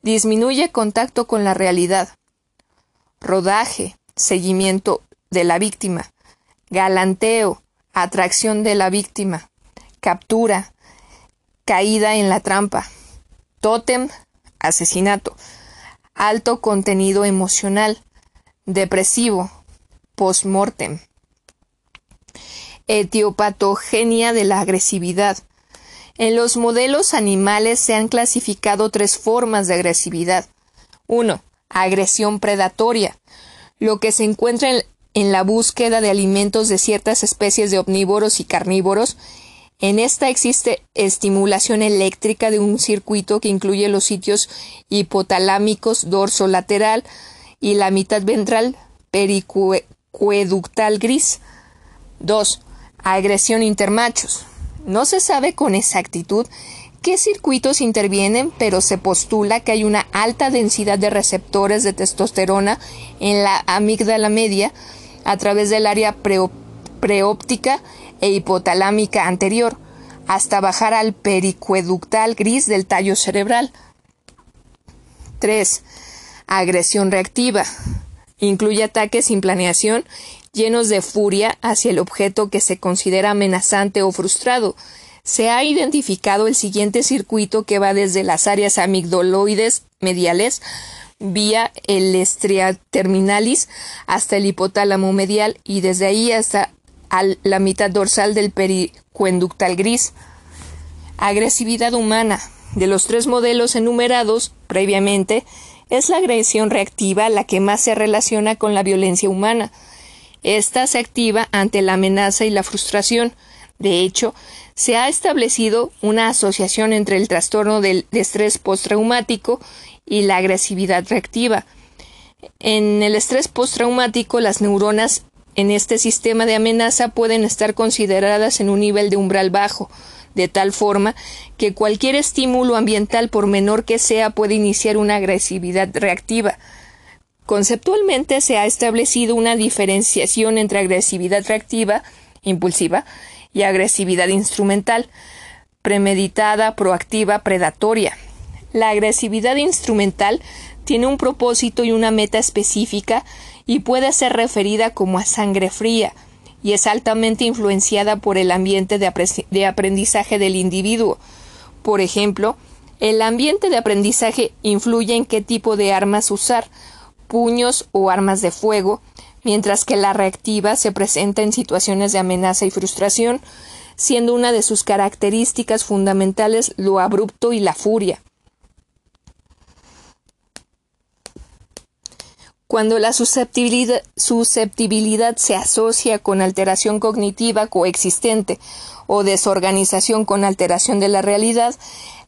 Disminuye contacto con la realidad. Rodaje. Seguimiento de la víctima. Galanteo. Atracción de la víctima. Captura. Caída en la trampa. Tótem. Asesinato. Alto contenido emocional. Depresivo. Postmortem. Etiopatogenia de la agresividad en los modelos animales se han clasificado tres formas de agresividad. 1. Agresión predatoria, lo que se encuentra en, en, la búsqueda de alimentos de ciertas especies de omnívoros y carnívoros. En esta existe estimulación eléctrica de un circuito que incluye los sitios hipotalámicos dorso-lateral y la mitad ventral pericueductal gris. 2. Agresión intermachos. No se sabe con exactitud qué circuitos intervienen, pero se postula que hay una alta densidad de receptores de testosterona en la amígdala media a través del área preóptica e hipotalámica anterior, hasta bajar al pericueductal gris del tallo cerebral. 3. Agresión reactiva. Incluye ataques sin planeación, llenos de furia hacia el objeto que se considera amenazante o frustrado. Se ha identificado el siguiente circuito que va desde las áreas amigdaloides mediales vía el estria terminalis hasta el hipotálamo medial y desde ahí hasta la mitad dorsal del pericuenductal gris. Agresividad humana. De los tres modelos enumerados previamente, es la agresión reactiva la que más se relaciona con la violencia humana. Esta se activa ante la amenaza y la frustración. De hecho, se ha establecido una asociación entre el trastorno del estrés postraumático y la agresividad reactiva. En el estrés postraumático, las neuronas en este sistema de amenaza pueden estar consideradas en un nivel de umbral bajo, de tal forma que cualquier estímulo ambiental, por menor que sea, puede iniciar una agresividad reactiva. Conceptualmente se ha establecido una diferenciación entre agresividad reactiva, impulsiva, y agresividad instrumental, premeditada, proactiva, predatoria. La agresividad instrumental tiene un propósito y una meta específica y puede ser referida como a sangre fría, y es altamente influenciada por el ambiente de, aprendizaje del individuo. Por ejemplo, el ambiente de aprendizaje influye en qué tipo de armas usar, puños o armas de fuego, mientras que la reactiva se presenta en situaciones de amenaza y frustración, siendo una de sus características fundamentales lo abrupto y la furia. Cuando la susceptibilidad, se asocia con alteración cognitiva coexistente o desorganización con alteración de la realidad,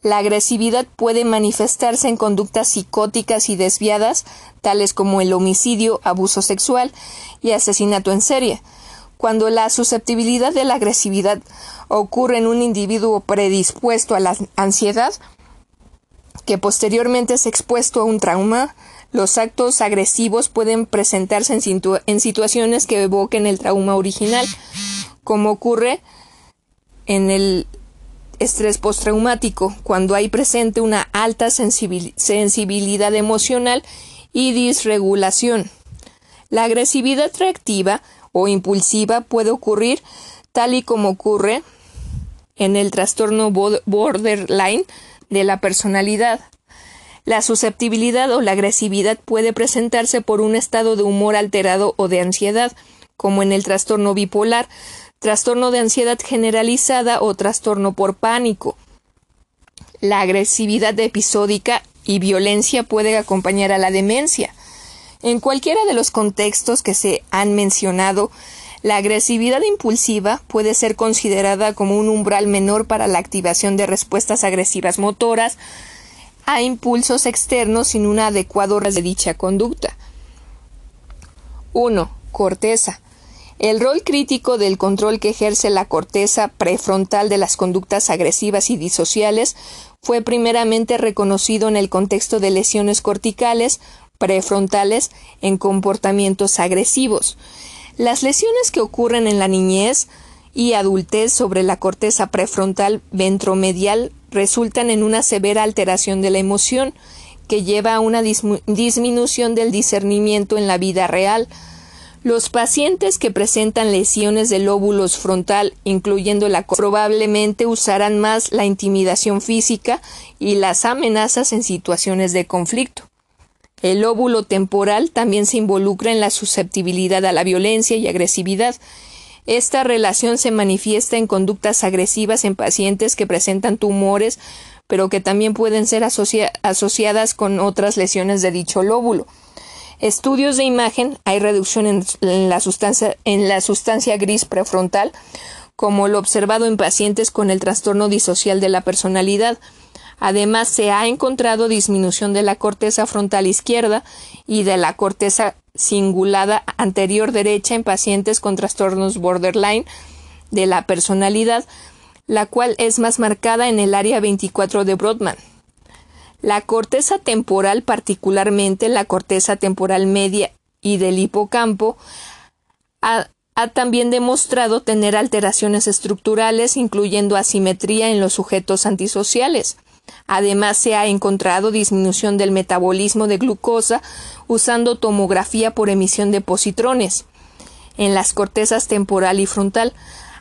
la agresividad puede manifestarse en conductas psicóticas y desviadas, tales como el homicidio, abuso sexual y asesinato en serie. Cuando la susceptibilidad de la agresividad ocurre en un individuo predispuesto a la ansiedad, que posteriormente es expuesto a un trauma, los actos agresivos pueden presentarse en, situaciones que evoquen el trauma original, como ocurre en el estrés postraumático, cuando hay presente una alta sensibilidad emocional y disregulación. La agresividad reactiva o impulsiva puede ocurrir tal y como ocurre en el trastorno borderline de la personalidad. La susceptibilidad o la agresividad puede presentarse por un estado de humor alterado o de ansiedad, como en el trastorno bipolar, trastorno de ansiedad generalizada o trastorno por pánico. La agresividad episódica y violencia puede acompañar a la demencia. En cualquiera de los contextos que se han mencionado, la agresividad impulsiva puede ser considerada como un umbral menor para la activación de respuestas agresivas motoras, a impulsos externos sin un adecuado de dicha conducta. 1. Corteza. El rol crítico del control que ejerce la corteza prefrontal de las conductas agresivas y disociales fue primeramente reconocido en el contexto de lesiones corticales prefrontales en comportamientos agresivos. Las lesiones que ocurren en la niñez y adultez sobre la corteza prefrontal ventromedial resultan en una severa alteración de la emoción, que lleva a una disminución del discernimiento en la vida real. Los pacientes que presentan lesiones de lóbulos frontal, incluyendo la probablemente usarán más la intimidación física y las amenazas en situaciones de conflicto. El lóbulo temporal también se involucra en la susceptibilidad a la violencia y agresividad, esta relación se manifiesta en conductas agresivas en pacientes que presentan tumores, pero que también pueden ser asociadas con otras lesiones de dicho lóbulo. Estudios de imagen, hay reducción en, la sustancia, gris prefrontal, como lo observado en pacientes con el trastorno disocial de la personalidad. Además, se ha encontrado disminución de la corteza frontal izquierda y de la corteza cingulada anterior derecha en pacientes con trastornos borderline de la personalidad, la cual es más marcada en el área 24 de Brodmann. La corteza temporal, particularmente la corteza temporal media y del hipocampo, ha también demostrado tener alteraciones estructurales, incluyendo asimetría en los sujetos antisociales. Además, se ha encontrado disminución del metabolismo de glucosa usando tomografía por emisión de positrones en las cortezas temporal y frontal.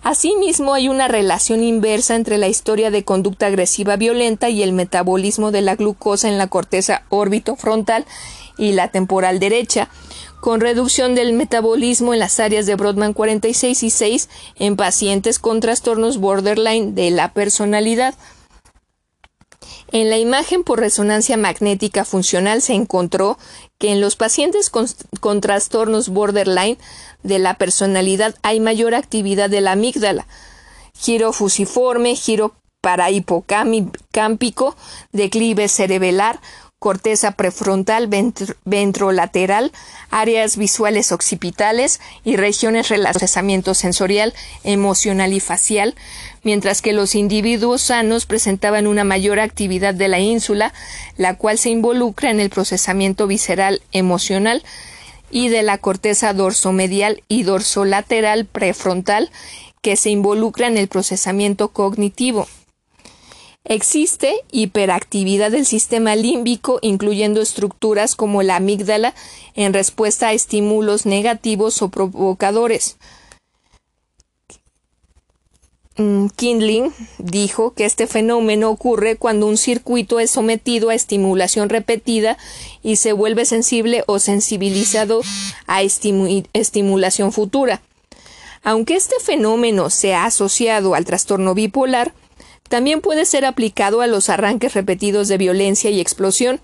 Asimismo, hay una relación inversa entre la historia de conducta agresiva violenta y el metabolismo de la glucosa en la corteza órbito frontal y la temporal derecha, con reducción del metabolismo en las áreas de Brodmann 46 y 6 en pacientes con trastornos borderline de la personalidad. En la imagen por resonancia magnética funcional se encontró que en los pacientes con, trastornos borderline de la personalidad hay mayor actividad de la amígdala, giro fusiforme, giro parahipocámpico, declive cerebelar, corteza prefrontal, ventro, ventrolateral, áreas visuales occipitales y regiones relacionadas procesamiento sensorial, emocional y facial, mientras que los individuos sanos presentaban una mayor actividad de la ínsula, la cual se involucra en el procesamiento visceral emocional, y de la corteza dorsomedial y dorsolateral prefrontal, que se involucra en el procesamiento cognitivo. Existe hiperactividad del sistema límbico, incluyendo estructuras como la amígdala, en respuesta a estímulos negativos o provocadores. Kindling dijo que este fenómeno ocurre cuando un circuito es sometido a estimulación repetida y se vuelve sensible o sensibilizado a estimu estimulación futura. Aunque este fenómeno se ha asociado al trastorno bipolar, también puede ser aplicado a los arranques repetidos de violencia y explosión.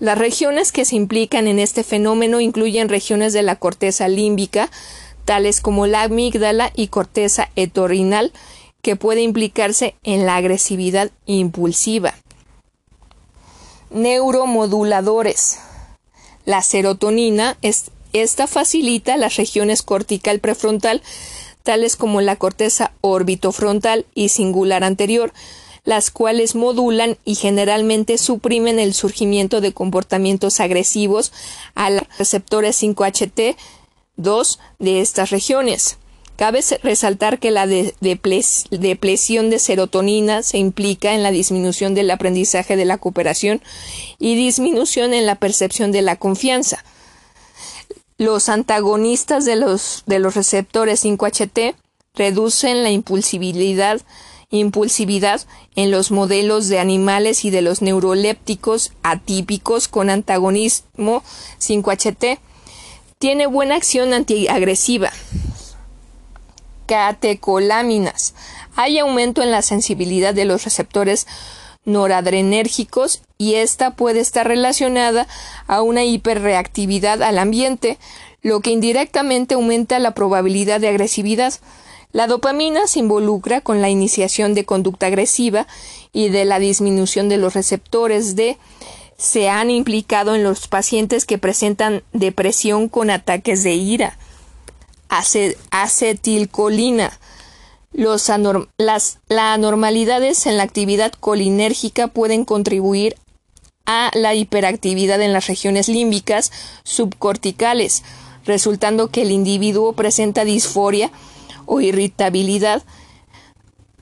Las regiones que se implican en este fenómeno incluyen regiones de la corteza límbica, tales como la amígdala y corteza etorinal, que puede implicarse en la agresividad impulsiva. Neuromoduladores. La serotonina, es, esta facilita las regiones cortical prefrontal, tales como la corteza orbitofrontal y singular anterior, las cuales modulan y generalmente suprimen el surgimiento de comportamientos agresivos a los receptores 5HT2 de estas regiones. Cabe resaltar que la de depresión de serotonina se implica en la disminución del aprendizaje de la cooperación y disminución en la percepción de la confianza. Los antagonistas de los, de los receptores 5HT reducen la impulsibilidad, impulsividad en los modelos de animales y de los neurolépticos atípicos con antagonismo 5HT. Tiene buena acción antiagresiva catecolaminas. Hay aumento en la sensibilidad de los receptores noradrenérgicos y esta puede estar relacionada a una hiperreactividad al ambiente, lo que indirectamente aumenta la probabilidad de agresividad. La dopamina se involucra con la iniciación de conducta agresiva y de la disminución de los receptores de se han implicado en los pacientes que presentan depresión con ataques de ira acetilcolina. Las la anormalidades en la actividad colinérgica pueden contribuir a la hiperactividad en las regiones límbicas subcorticales, resultando que el individuo presenta disforia o irritabilidad,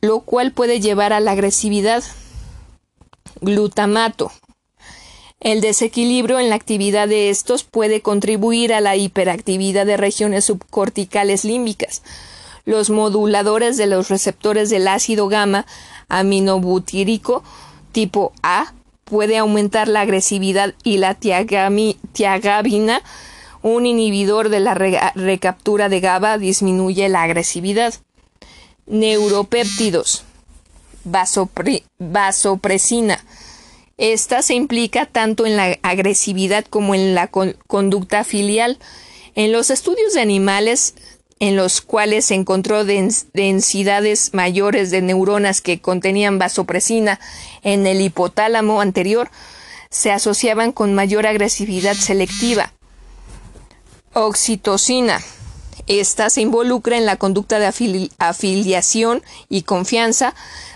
lo cual puede llevar a la agresividad. Glutamato. El desequilibrio en la actividad de estos puede contribuir a la hiperactividad de regiones subcorticales límbicas. Los moduladores de los receptores del ácido gamma aminobutírico tipo A puede aumentar la agresividad y la tiagabina, un inhibidor de la re recaptura de GABA, disminuye la agresividad. Neuropéptidos. Vasopre vasopresina esta se implica tanto en la agresividad como en la con conducta filial. En los estudios de animales en los cuales se encontró dens densidades mayores de neuronas que contenían vasopresina en el hipotálamo anterior, se asociaban con mayor agresividad selectiva. Oxitocina. Esta se involucra en la conducta de afili afiliación y confianza,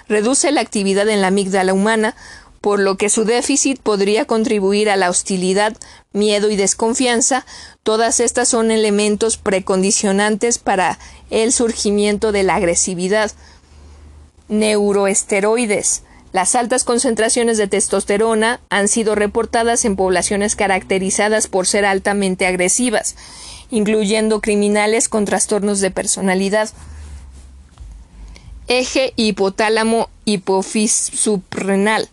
reduce la actividad en la amígdala humana, por lo que su déficit podría contribuir a la hostilidad, miedo y desconfianza. Todas estas son elementos precondicionantes para el surgimiento de la agresividad. Neuroesteroides. Las altas concentraciones de testosterona han sido reportadas en poblaciones caracterizadas por ser altamente agresivas, incluyendo criminales con trastornos de personalidad. Eje hipotálamo hipofisuprrenal.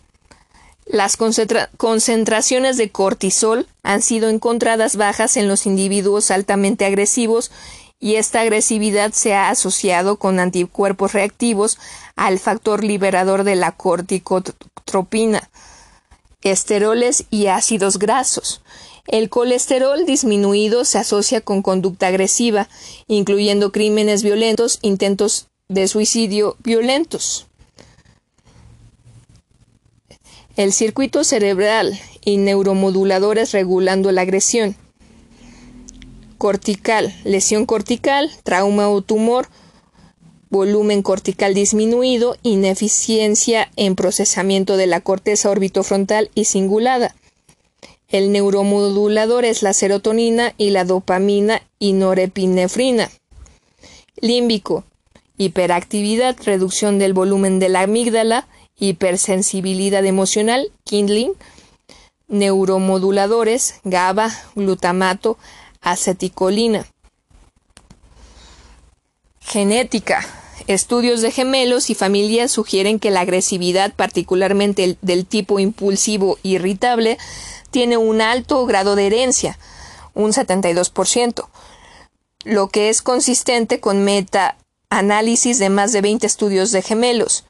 Las concentraciones de cortisol han sido encontradas bajas en los individuos altamente agresivos y esta agresividad se ha asociado con anticuerpos reactivos al factor liberador de la corticotropina, esteroles y ácidos grasos. El colesterol disminuido se asocia con conducta agresiva, incluyendo crímenes violentos, intentos de suicidio violentos. El circuito cerebral y neuromoduladores regulando la agresión. Cortical, lesión cortical, trauma o tumor, volumen cortical disminuido, ineficiencia en procesamiento de la corteza orbitofrontal y cingulada. El neuromodulador es la serotonina y la dopamina y norepinefrina. Límbico, hiperactividad, reducción del volumen de la amígdala, hipersensibilidad emocional, kindling, neuromoduladores, GABA, glutamato, aceticolina. Genética. Estudios de gemelos y familias sugieren que la agresividad, particularmente del tipo impulsivo irritable, tiene un alto grado de herencia, un 72%, lo que es consistente con meta-análisis de más de 20 estudios de gemelos.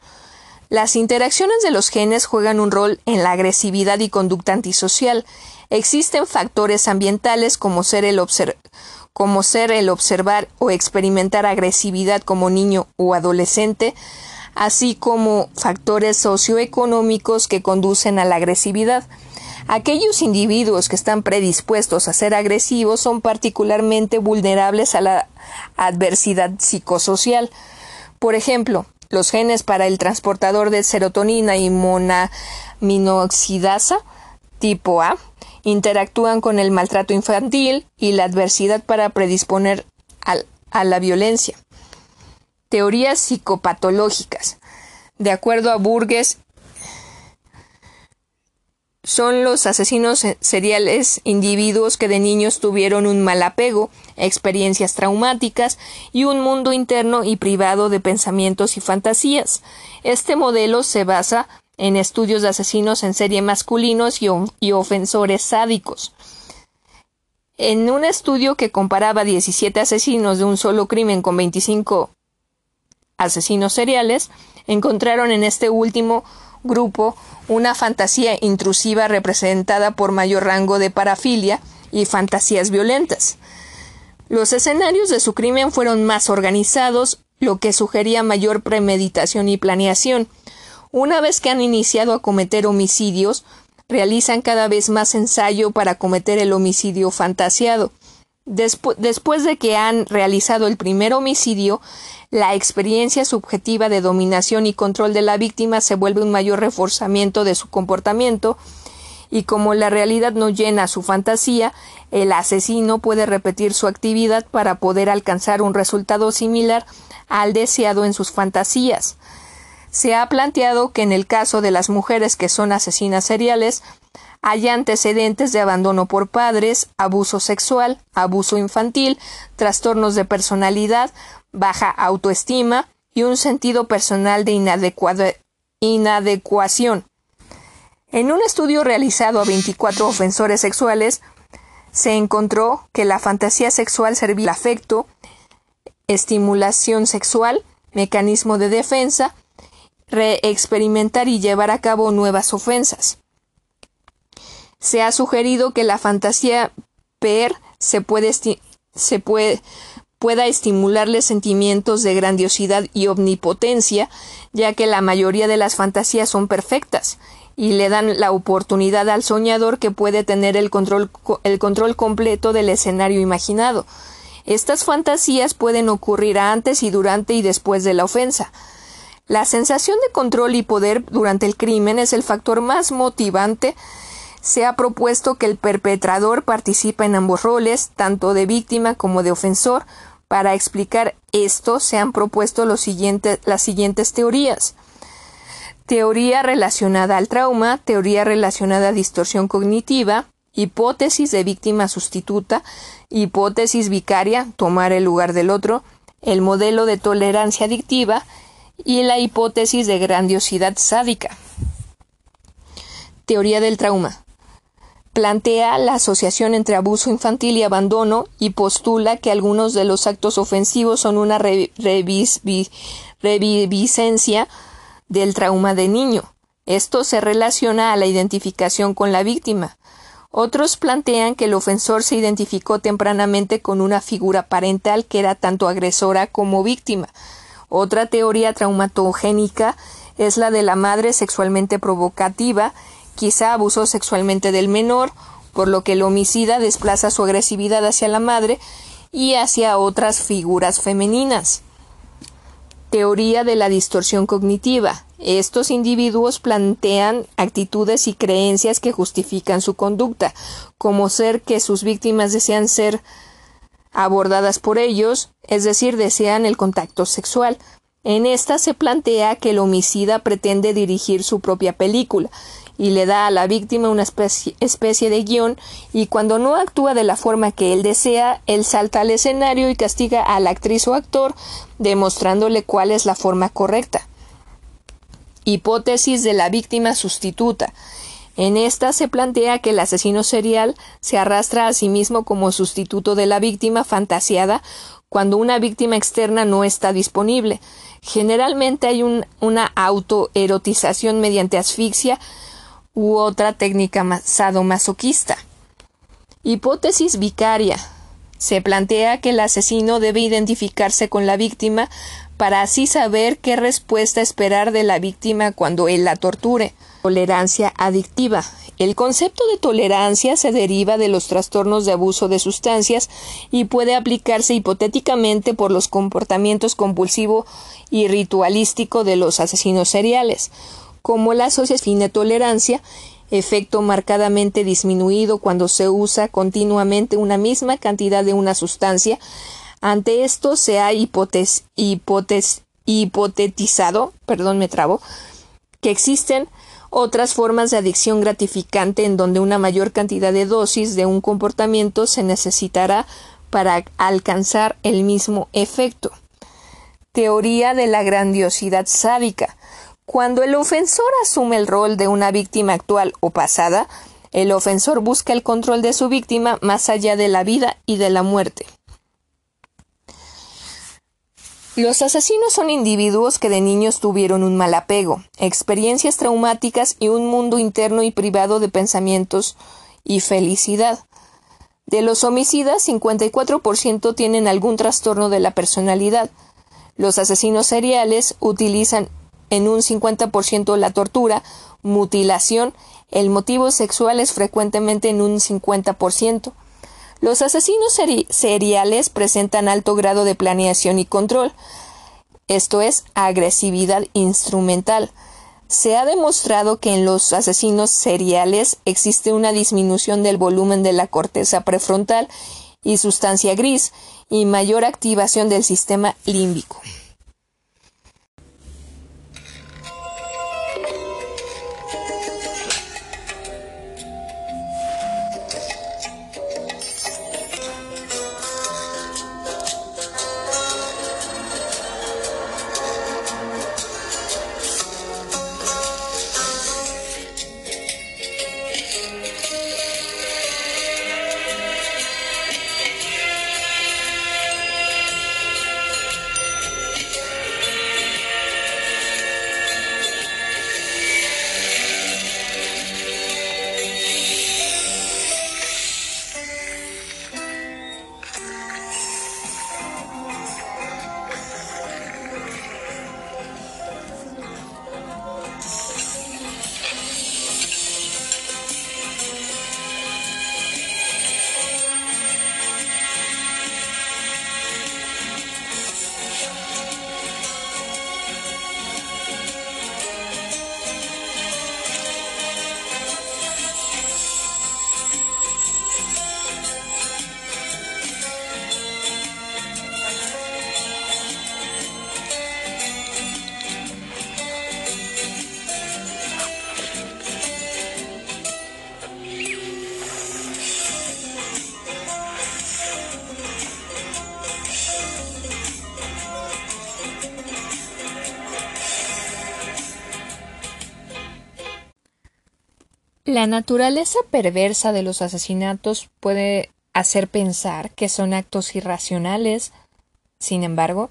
Las interacciones de los genes juegan un rol en la agresividad y conducta antisocial. Existen factores ambientales como ser el, como ser el observar o experimentar agresividad como niño o adolescente, así como factores socioeconómicos que conducen a la agresividad. Aquellos individuos que están predispuestos a ser agresivos son particularmente vulnerables a la adversidad psicosocial. Por ejemplo, los genes para el transportador de serotonina y monaminoxidasa tipo A interactúan con el maltrato infantil y la adversidad para predisponer a la violencia. Teorías psicopatológicas. De acuerdo a Burgess son los asesinos seriales individuos que de niños tuvieron un mal apego, experiencias traumáticas y un mundo interno y privado de pensamientos y fantasías. Este modelo se basa en estudios de asesinos en serie masculinos y, ofensores sádicos. En un estudio que comparaba 17 asesinos de un solo crimen con 25 asesinos seriales, encontraron en este último grupo una fantasía intrusiva representada por mayor rango de parafilia y fantasías violentas. Los escenarios de su crimen fueron más organizados, lo que sugería mayor premeditación y planeación. Una vez que han iniciado a cometer homicidios, realizan cada vez más ensayo para cometer el homicidio fantasiado. Después de que han realizado el primer homicidio, la experiencia subjetiva de dominación y control de la víctima se vuelve un mayor reforzamiento de su comportamiento y como la realidad no llena su fantasía, el asesino puede repetir su actividad para poder alcanzar un resultado similar al deseado en sus fantasías. Se ha planteado que en el caso de las mujeres que son asesinas seriales, hay antecedentes de abandono por padres, abuso sexual, abuso infantil, trastornos de personalidad, baja autoestima y un sentido personal de inadecuación. En un estudio realizado a 24 ofensores sexuales, se encontró que la fantasía sexual servía al afecto, estimulación sexual, mecanismo de defensa, reexperimentar y llevar a cabo nuevas ofensas. Se ha sugerido que la fantasía PER se puede, se puede, pueda estimularle sentimientos de grandiosidad y omnipotencia, ya que la mayoría de las fantasías son perfectas y le dan la oportunidad al soñador que puede tener el control, el control completo del escenario imaginado. Estas fantasías pueden ocurrir antes y durante y después de la ofensa. La sensación de control y poder durante el crimen es el factor más motivante. Se ha propuesto que el perpetrador participa en ambos roles, tanto de víctima como de ofensor. Para explicar esto se han propuesto los siguientes, las siguientes teorías. Teoría relacionada al trauma, teoría relacionada a distorsión cognitiva, hipótesis de víctima sustituta, hipótesis vicaria, tomar el lugar del otro, el modelo de tolerancia adictiva y la hipótesis de grandiosidad sádica. Teoría del trauma. Plantea la asociación entre abuso infantil y abandono y postula que algunos de los actos ofensivos son una reviviscencia del trauma de niño. Esto se relaciona a la identificación con la víctima. Otros plantean que el ofensor se identificó tempranamente con una figura parental que era tanto agresora como víctima. Otra teoría traumatogénica es la de la madre sexualmente provocativa, quizá abusó sexualmente del menor, por lo que el homicida desplaza su agresividad hacia la madre y hacia otras figuras femeninas. Teoría de la distorsión cognitiva. Estos individuos plantean actitudes y creencias que justifican su conducta, como ser que sus víctimas desean ser abordadas por ellos, es decir, desean el contacto sexual. En esta se plantea que el homicida pretende dirigir su propia película y le da a la víctima una especie, de guion y cuando no actúa de la forma que él desea, él salta al escenario y castiga a la actriz o actor demostrándole cuál es la forma correcta. Hipótesis de la víctima sustituta. En esta se plantea que el asesino serial se arrastra a sí mismo como sustituto de la víctima fantasiada cuando una víctima externa no está disponible. Generalmente hay un, una autoerotización mediante asfixia u otra técnica sadomasoquista. Hipótesis vicaria. Se plantea que el asesino debe identificarse con la víctima para así saber qué respuesta esperar de la víctima cuando él la torture. Tolerancia adictiva. El concepto de tolerancia se deriva de los trastornos de abuso de sustancias y puede aplicarse hipotéticamente por los comportamientos compulsivo y ritualístico de los asesinos seriales como la asociación de tolerancia, efecto marcadamente disminuido cuando se usa continuamente una misma cantidad de una sustancia. Ante esto se ha hipotetizado, perdón, me trabo, que existen otras formas de adicción gratificante en donde una mayor cantidad de dosis de un comportamiento se necesitará para alcanzar el mismo efecto. Teoría de la grandiosidad sádica. Cuando el ofensor asume el rol de una víctima actual o pasada, el ofensor busca el control de su víctima más allá de la vida y de la muerte. Los asesinos son individuos que de niños tuvieron un mal apego, experiencias traumáticas y un mundo interno y privado de pensamientos y felicidad. De los homicidas, 54% tienen algún trastorno de la personalidad. Los asesinos seriales utilizan en un 50% la tortura, mutilación, el motivo sexual es frecuentemente en un 50%. Los asesinos seriales presentan alto grado de planeación y control, esto es agresividad instrumental. Se ha demostrado que en los asesinos seriales existe una disminución del volumen de la corteza prefrontal y sustancia gris y mayor activación del sistema límbico. La naturaleza perversa de los asesinatos puede hacer pensar que son actos irracionales. Sin embargo,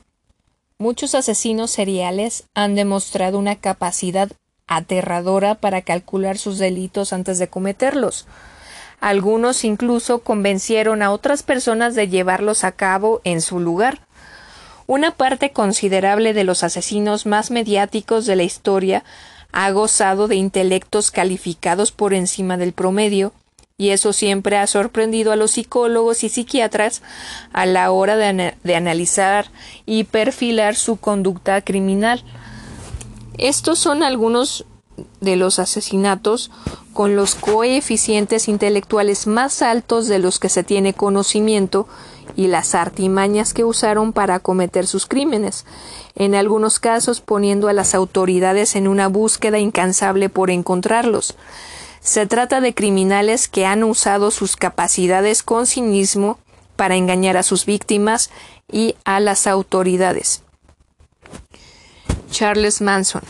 muchos asesinos seriales han demostrado una capacidad aterradora para calcular sus delitos antes de cometerlos. Algunos incluso convencieron a otras personas de llevarlos a cabo en su lugar. Una parte considerable de los asesinos más mediáticos de la historia ha gozado de intelectos calificados por encima del promedio, y eso siempre ha sorprendido a los psicólogos y psiquiatras a la hora de, ana de analizar y perfilar su conducta criminal. Estos son algunos de los asesinatos con los coeficientes intelectuales más altos de los que se tiene conocimiento y las artimañas que usaron para cometer sus crímenes, en algunos casos poniendo a las autoridades en una búsqueda incansable por encontrarlos. Se trata de criminales que han usado sus capacidades con cinismo para engañar a sus víctimas y a las autoridades. Charles Manson.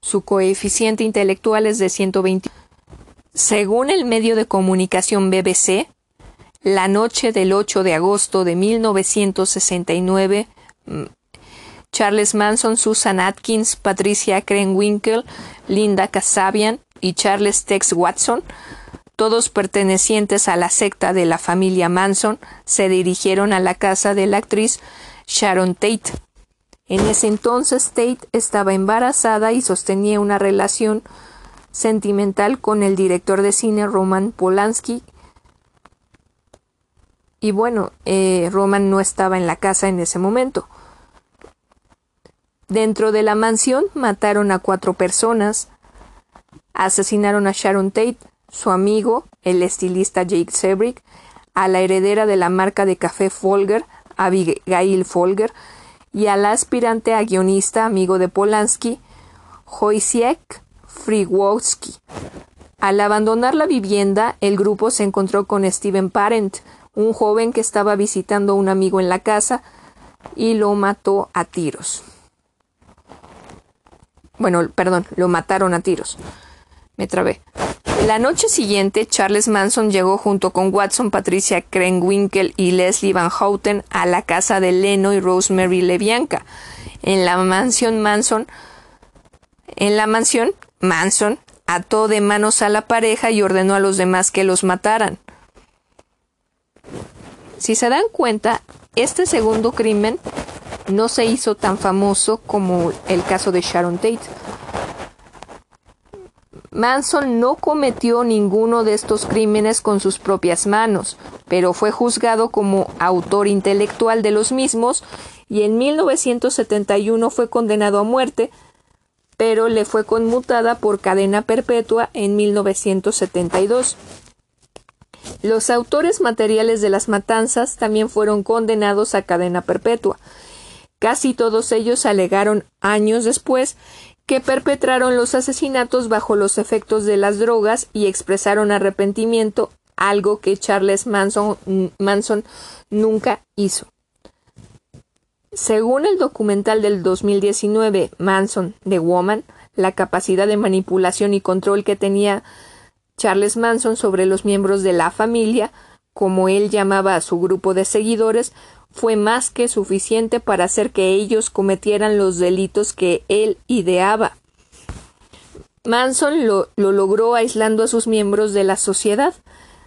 Su coeficiente intelectual es de 120. Según el medio de comunicación BBC, la noche del 8 de agosto de 1969, Charles Manson, Susan Atkins, Patricia Krenwinkel, Linda Kasabian y Charles Tex Watson, todos pertenecientes a la secta de la familia Manson, se dirigieron a la casa de la actriz Sharon Tate. En ese entonces Tate estaba embarazada y sostenía una relación sentimental con el director de cine Roman Polanski. Y bueno, eh, Roman no estaba en la casa en ese momento. Dentro de la mansión mataron a cuatro personas, asesinaron a Sharon Tate, su amigo, el estilista Jake Sebrick, a la heredera de la marca de café Folger, Abigail Folger, y al aspirante a guionista amigo de Polanski, Wojciech Friwowski. Al abandonar la vivienda, el grupo se encontró con Steven Parent, un joven que estaba visitando a un amigo en la casa, y lo mató a tiros. Bueno, perdón, lo mataron a tiros. Me trabé. La noche siguiente, Charles Manson llegó junto con Watson, Patricia Krenwinkel y Leslie Van Houten a la casa de Leno y Rosemary Lebianca. En la mansión Manson, en la mansión Manson ató de manos a la pareja y ordenó a los demás que los mataran. Si se dan cuenta, este segundo crimen no se hizo tan famoso como el caso de Sharon Tate. Manson no cometió ninguno de estos crímenes con sus propias manos, pero fue juzgado como autor intelectual de los mismos y en 1971 fue condenado a muerte, pero le fue conmutada por cadena perpetua en 1972. Los autores materiales de las matanzas también fueron condenados a cadena perpetua. Casi todos ellos alegaron años después que perpetraron los asesinatos bajo los efectos de las drogas y expresaron arrepentimiento, algo que Charles Manson, nunca hizo. Según el documental del 2019 Manson The Woman, la capacidad de manipulación y control que tenía Charles Manson sobre los miembros de la familia, como él llamaba a su grupo de seguidores, fue más que suficiente para hacer que ellos cometieran los delitos que él ideaba. Manson lo, lo, logró aislando a sus miembros de la sociedad.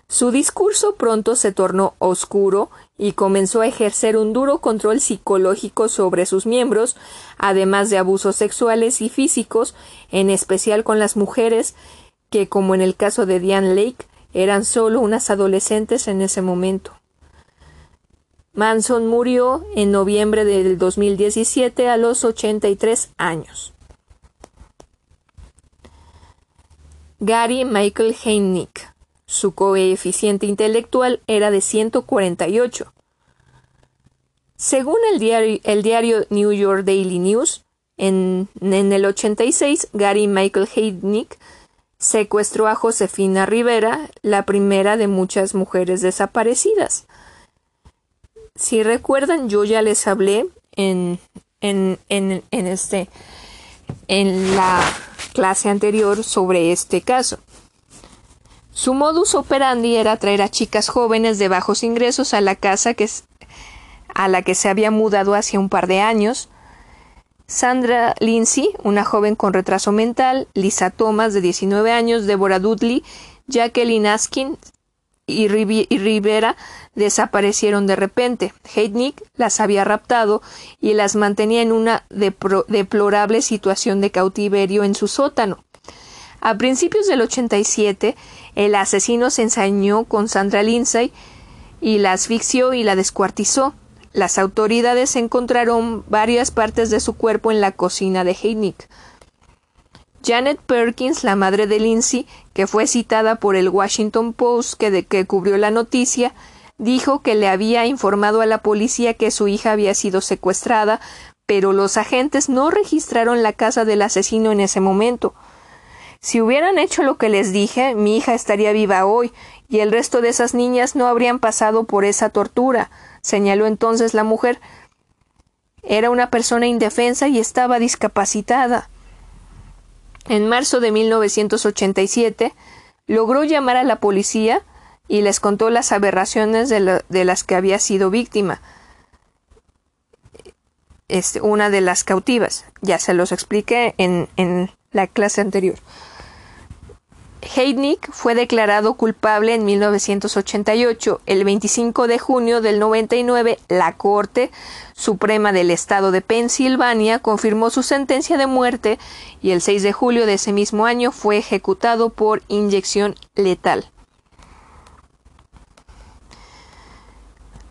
Su discurso pronto se tornó oscuro y comenzó a ejercer un duro control psicológico sobre sus miembros, además de abusos sexuales y físicos, en especial con las mujeres, que, como en el caso de Diane Lake, eran solo unas adolescentes en ese momento. Manson murió en noviembre del 2017 a los 83 años. Gary Michael Heinick. Su coeficiente intelectual era de 148. Según el diario, el diario New York Daily News, en, en el 86, Gary Michael Heinick secuestró a Josefina Rivera, la primera de muchas mujeres desaparecidas. Si recuerdan, yo ya les hablé en, en, en, en, este, en la clase anterior sobre este caso. Su modus operandi era traer a chicas jóvenes de bajos ingresos a la casa que, a la que se había mudado hace un par de años. Sandra Lindsay, una joven con retraso mental, Lisa Thomas, de 19 años, Deborah Dudley, Jacqueline Askin y, Rivera desaparecieron de repente. Heidnik las había raptado y las mantenía en una deplorable situación de cautiverio en su sótano. A principios del 87, el asesino se ensañó con Sandra Lindsay y la asfixió y la descuartizó. Las autoridades encontraron varias partes de su cuerpo en la cocina de Heidnik. Janet Perkins, la madre de Lindsay, que fue citada por el Washington Post que, que cubrió la noticia, dijo que le había informado a la policía que su hija había sido secuestrada, pero los agentes no registraron la casa del asesino en ese momento. Si hubieran hecho lo que les dije, mi hija estaría viva hoy, y el resto de esas niñas no habrían pasado por esa tortura, señaló entonces la mujer. Era una persona indefensa y estaba discapacitada. En marzo de 1987 logró llamar a la policía y les contó las aberraciones de, las que había sido víctima. Es una de las cautivas. Ya se los expliqué en la clase anterior. Heidnik fue declarado culpable en 1988. El 25 de junio del 99, la Corte Suprema del Estado de Pensilvania confirmó su sentencia de muerte y el 6 de julio de ese mismo año fue ejecutado por inyección letal.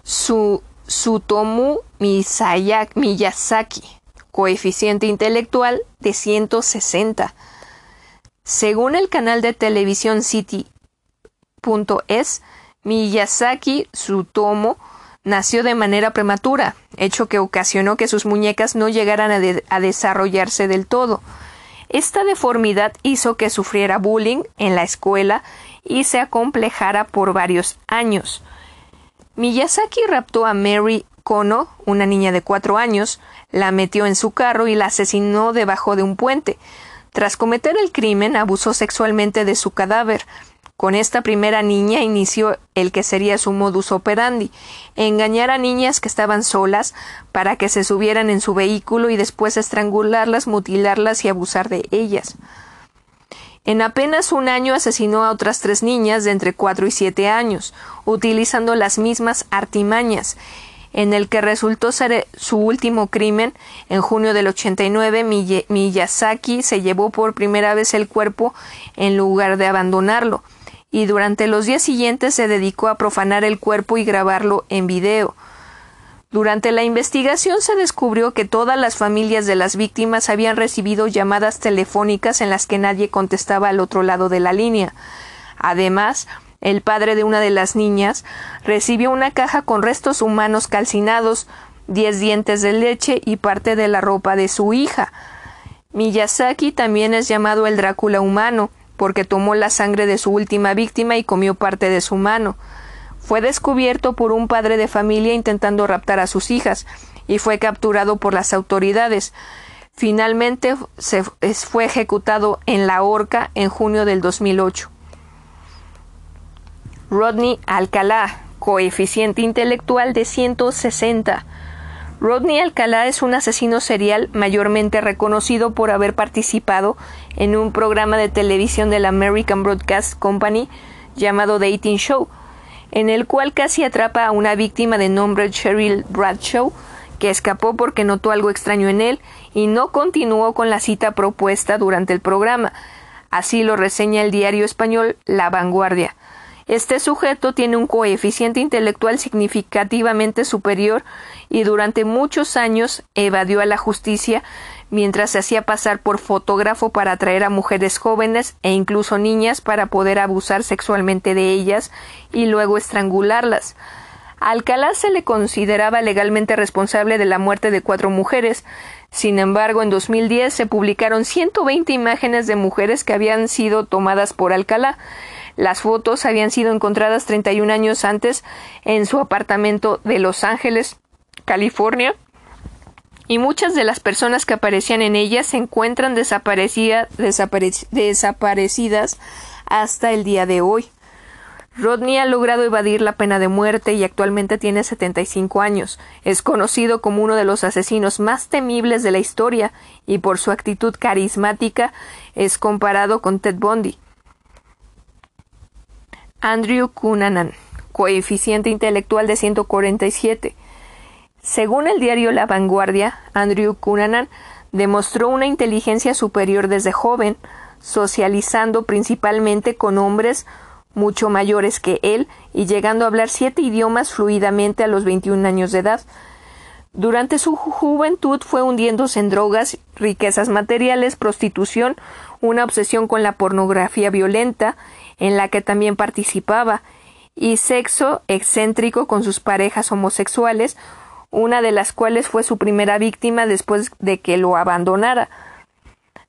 Su Sutomu Miyazaki, coeficiente intelectual de 160 según el canal de televisión City.es, Miyazaki Tsutomo nació de manera prematura, hecho que ocasionó que sus muñecas no llegaran a, desarrollarse del todo. Esta deformidad hizo que sufriera bullying en la escuela y se acomplejara por varios años. Miyazaki raptó a Mary Kono, una niña de cuatro años, la metió en su carro y la asesinó debajo de un puente. Tras cometer el crimen, abusó sexualmente de su cadáver. Con esta primera niña inició el que sería su modus operandi, engañar a niñas que estaban solas para que se subieran en su vehículo y después estrangularlas, mutilarlas y abusar de ellas. En apenas un año asesinó a otras tres niñas de entre cuatro y siete años, utilizando las mismas artimañas en el que resultó ser su último crimen. En junio del 89, Miyazaki se llevó por primera vez el cuerpo en lugar de abandonarlo, y durante los días siguientes se dedicó a profanar el cuerpo y grabarlo en video. Durante la investigación se descubrió que todas las familias de las víctimas habían recibido llamadas telefónicas en las que nadie contestaba al otro lado de la línea. Además, el padre de una de las niñas, recibió una caja con restos humanos calcinados, diez dientes de leche y parte de la ropa de su hija. Miyazaki también es llamado el Drácula humano, porque tomó la sangre de su última víctima y comió parte de su mano. Fue descubierto por un padre de familia intentando raptar a sus hijas, y fue capturado por las autoridades. Finalmente se fue ejecutado en la horca en junio del 2008. Rodney Alcalá, coeficiente intelectual de 160. Rodney Alcalá es un asesino serial mayormente reconocido por haber participado en un programa de televisión de la American Broadcast Company llamado Dating Show, en el cual casi atrapa a una víctima de nombre Cheryl Bradshaw, que escapó porque notó algo extraño en él y no continuó con la cita propuesta durante el programa. Así lo reseña el diario español La Vanguardia. Este sujeto tiene un coeficiente intelectual significativamente superior y durante muchos años evadió a la justicia mientras se hacía pasar por fotógrafo para atraer a mujeres jóvenes e incluso niñas para poder abusar sexualmente de ellas y luego estrangularlas. Alcalá se le consideraba legalmente responsable de la muerte de cuatro mujeres. Sin embargo, en 2010 se publicaron 120 imágenes de mujeres que habían sido tomadas por Alcalá. Las fotos habían sido encontradas 31 años antes en su apartamento de Los Ángeles, California, y muchas de las personas que aparecían en ellas se encuentran desaparecidas hasta el día de hoy. Rodney ha logrado evadir la pena de muerte y actualmente tiene 75 años. Es conocido como uno de los asesinos más temibles de la historia y por su actitud carismática es comparado con Ted Bundy. Andrew Cunanan, coeficiente intelectual de 147. Según el diario La Vanguardia, Andrew Cunanan demostró una inteligencia superior desde joven, socializando principalmente con hombres mucho mayores que él y llegando a hablar siete idiomas fluidamente a los 21 años de edad. Durante su juventud fue hundiéndose en drogas, riquezas materiales, prostitución, una obsesión con la pornografía violenta, en la que también participaba, y sexo excéntrico con sus parejas homosexuales, una de las cuales fue su primera víctima después de que lo abandonara.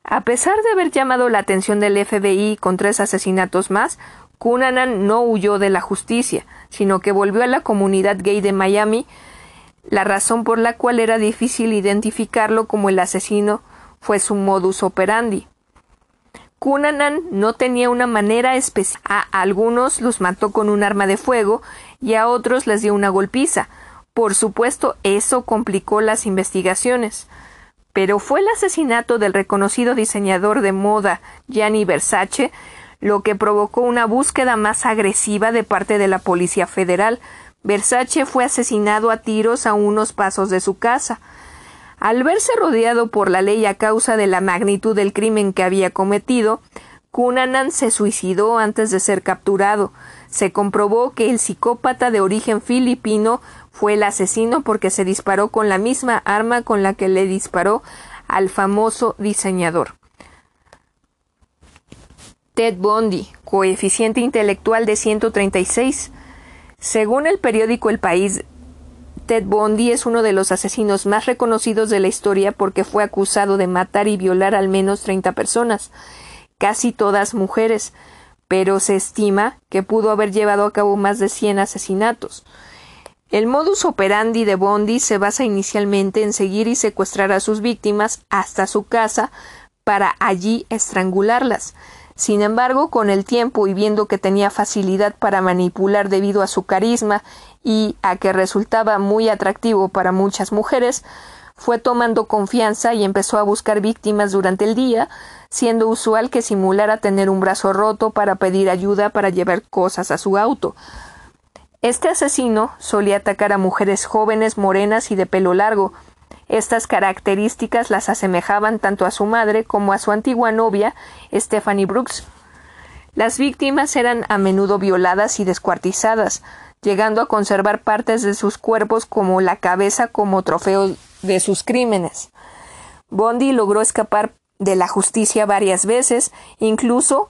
A pesar de haber llamado la atención del FBI con tres asesinatos más, Cunanan no huyó de la justicia, sino que volvió a la comunidad gay de Miami, la razón por la cual era difícil identificarlo como el asesino fue su modus operandi. Cunanan no tenía una manera especial. A algunos los mató con un arma de fuego y a otros les dio una golpiza. Por supuesto, eso complicó las investigaciones. Pero fue el asesinato del reconocido diseñador de moda Gianni Versace lo que provocó una búsqueda más agresiva de parte de la Policía Federal. Versace fue asesinado a tiros a unos pasos de su casa. Al verse rodeado por la ley a causa de la magnitud del crimen que había cometido, Cunanan se suicidó antes de ser capturado. Se comprobó que el psicópata de origen filipino fue el asesino porque se disparó con la misma arma con la que le disparó al famoso diseñador. Ted Bundy, coeficiente intelectual de 136. Según el periódico El País, Ted Bundy es uno de los asesinos más reconocidos de la historia porque fue acusado de matar y violar al menos 30 personas, casi todas mujeres, pero se estima que pudo haber llevado a cabo más de 100 asesinatos. El modus operandi de Bundy se basa inicialmente en seguir y secuestrar a sus víctimas hasta su casa para allí estrangularlas. Sin embargo, con el tiempo y viendo que tenía facilidad para manipular debido a su carisma y a que resultaba muy atractivo para muchas mujeres, fue tomando confianza y empezó a buscar víctimas durante el día, siendo usual que simulara tener un brazo roto para pedir ayuda para llevar cosas a su auto. Este asesino solía atacar a mujeres jóvenes, morenas y de pelo largo, estas características las asemejaban tanto a su madre como a su antigua novia, Stephanie Brooks. Las víctimas eran a menudo violadas y descuartizadas, llegando a conservar partes de sus cuerpos como la cabeza como trofeo de sus crímenes. Bondi logró escapar de la justicia varias veces, incluso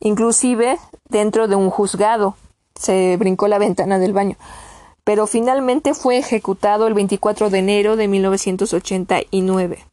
inclusive dentro de un juzgado. Se brincó la ventana del baño pero finalmente fue ejecutado el 24 de enero de 1989.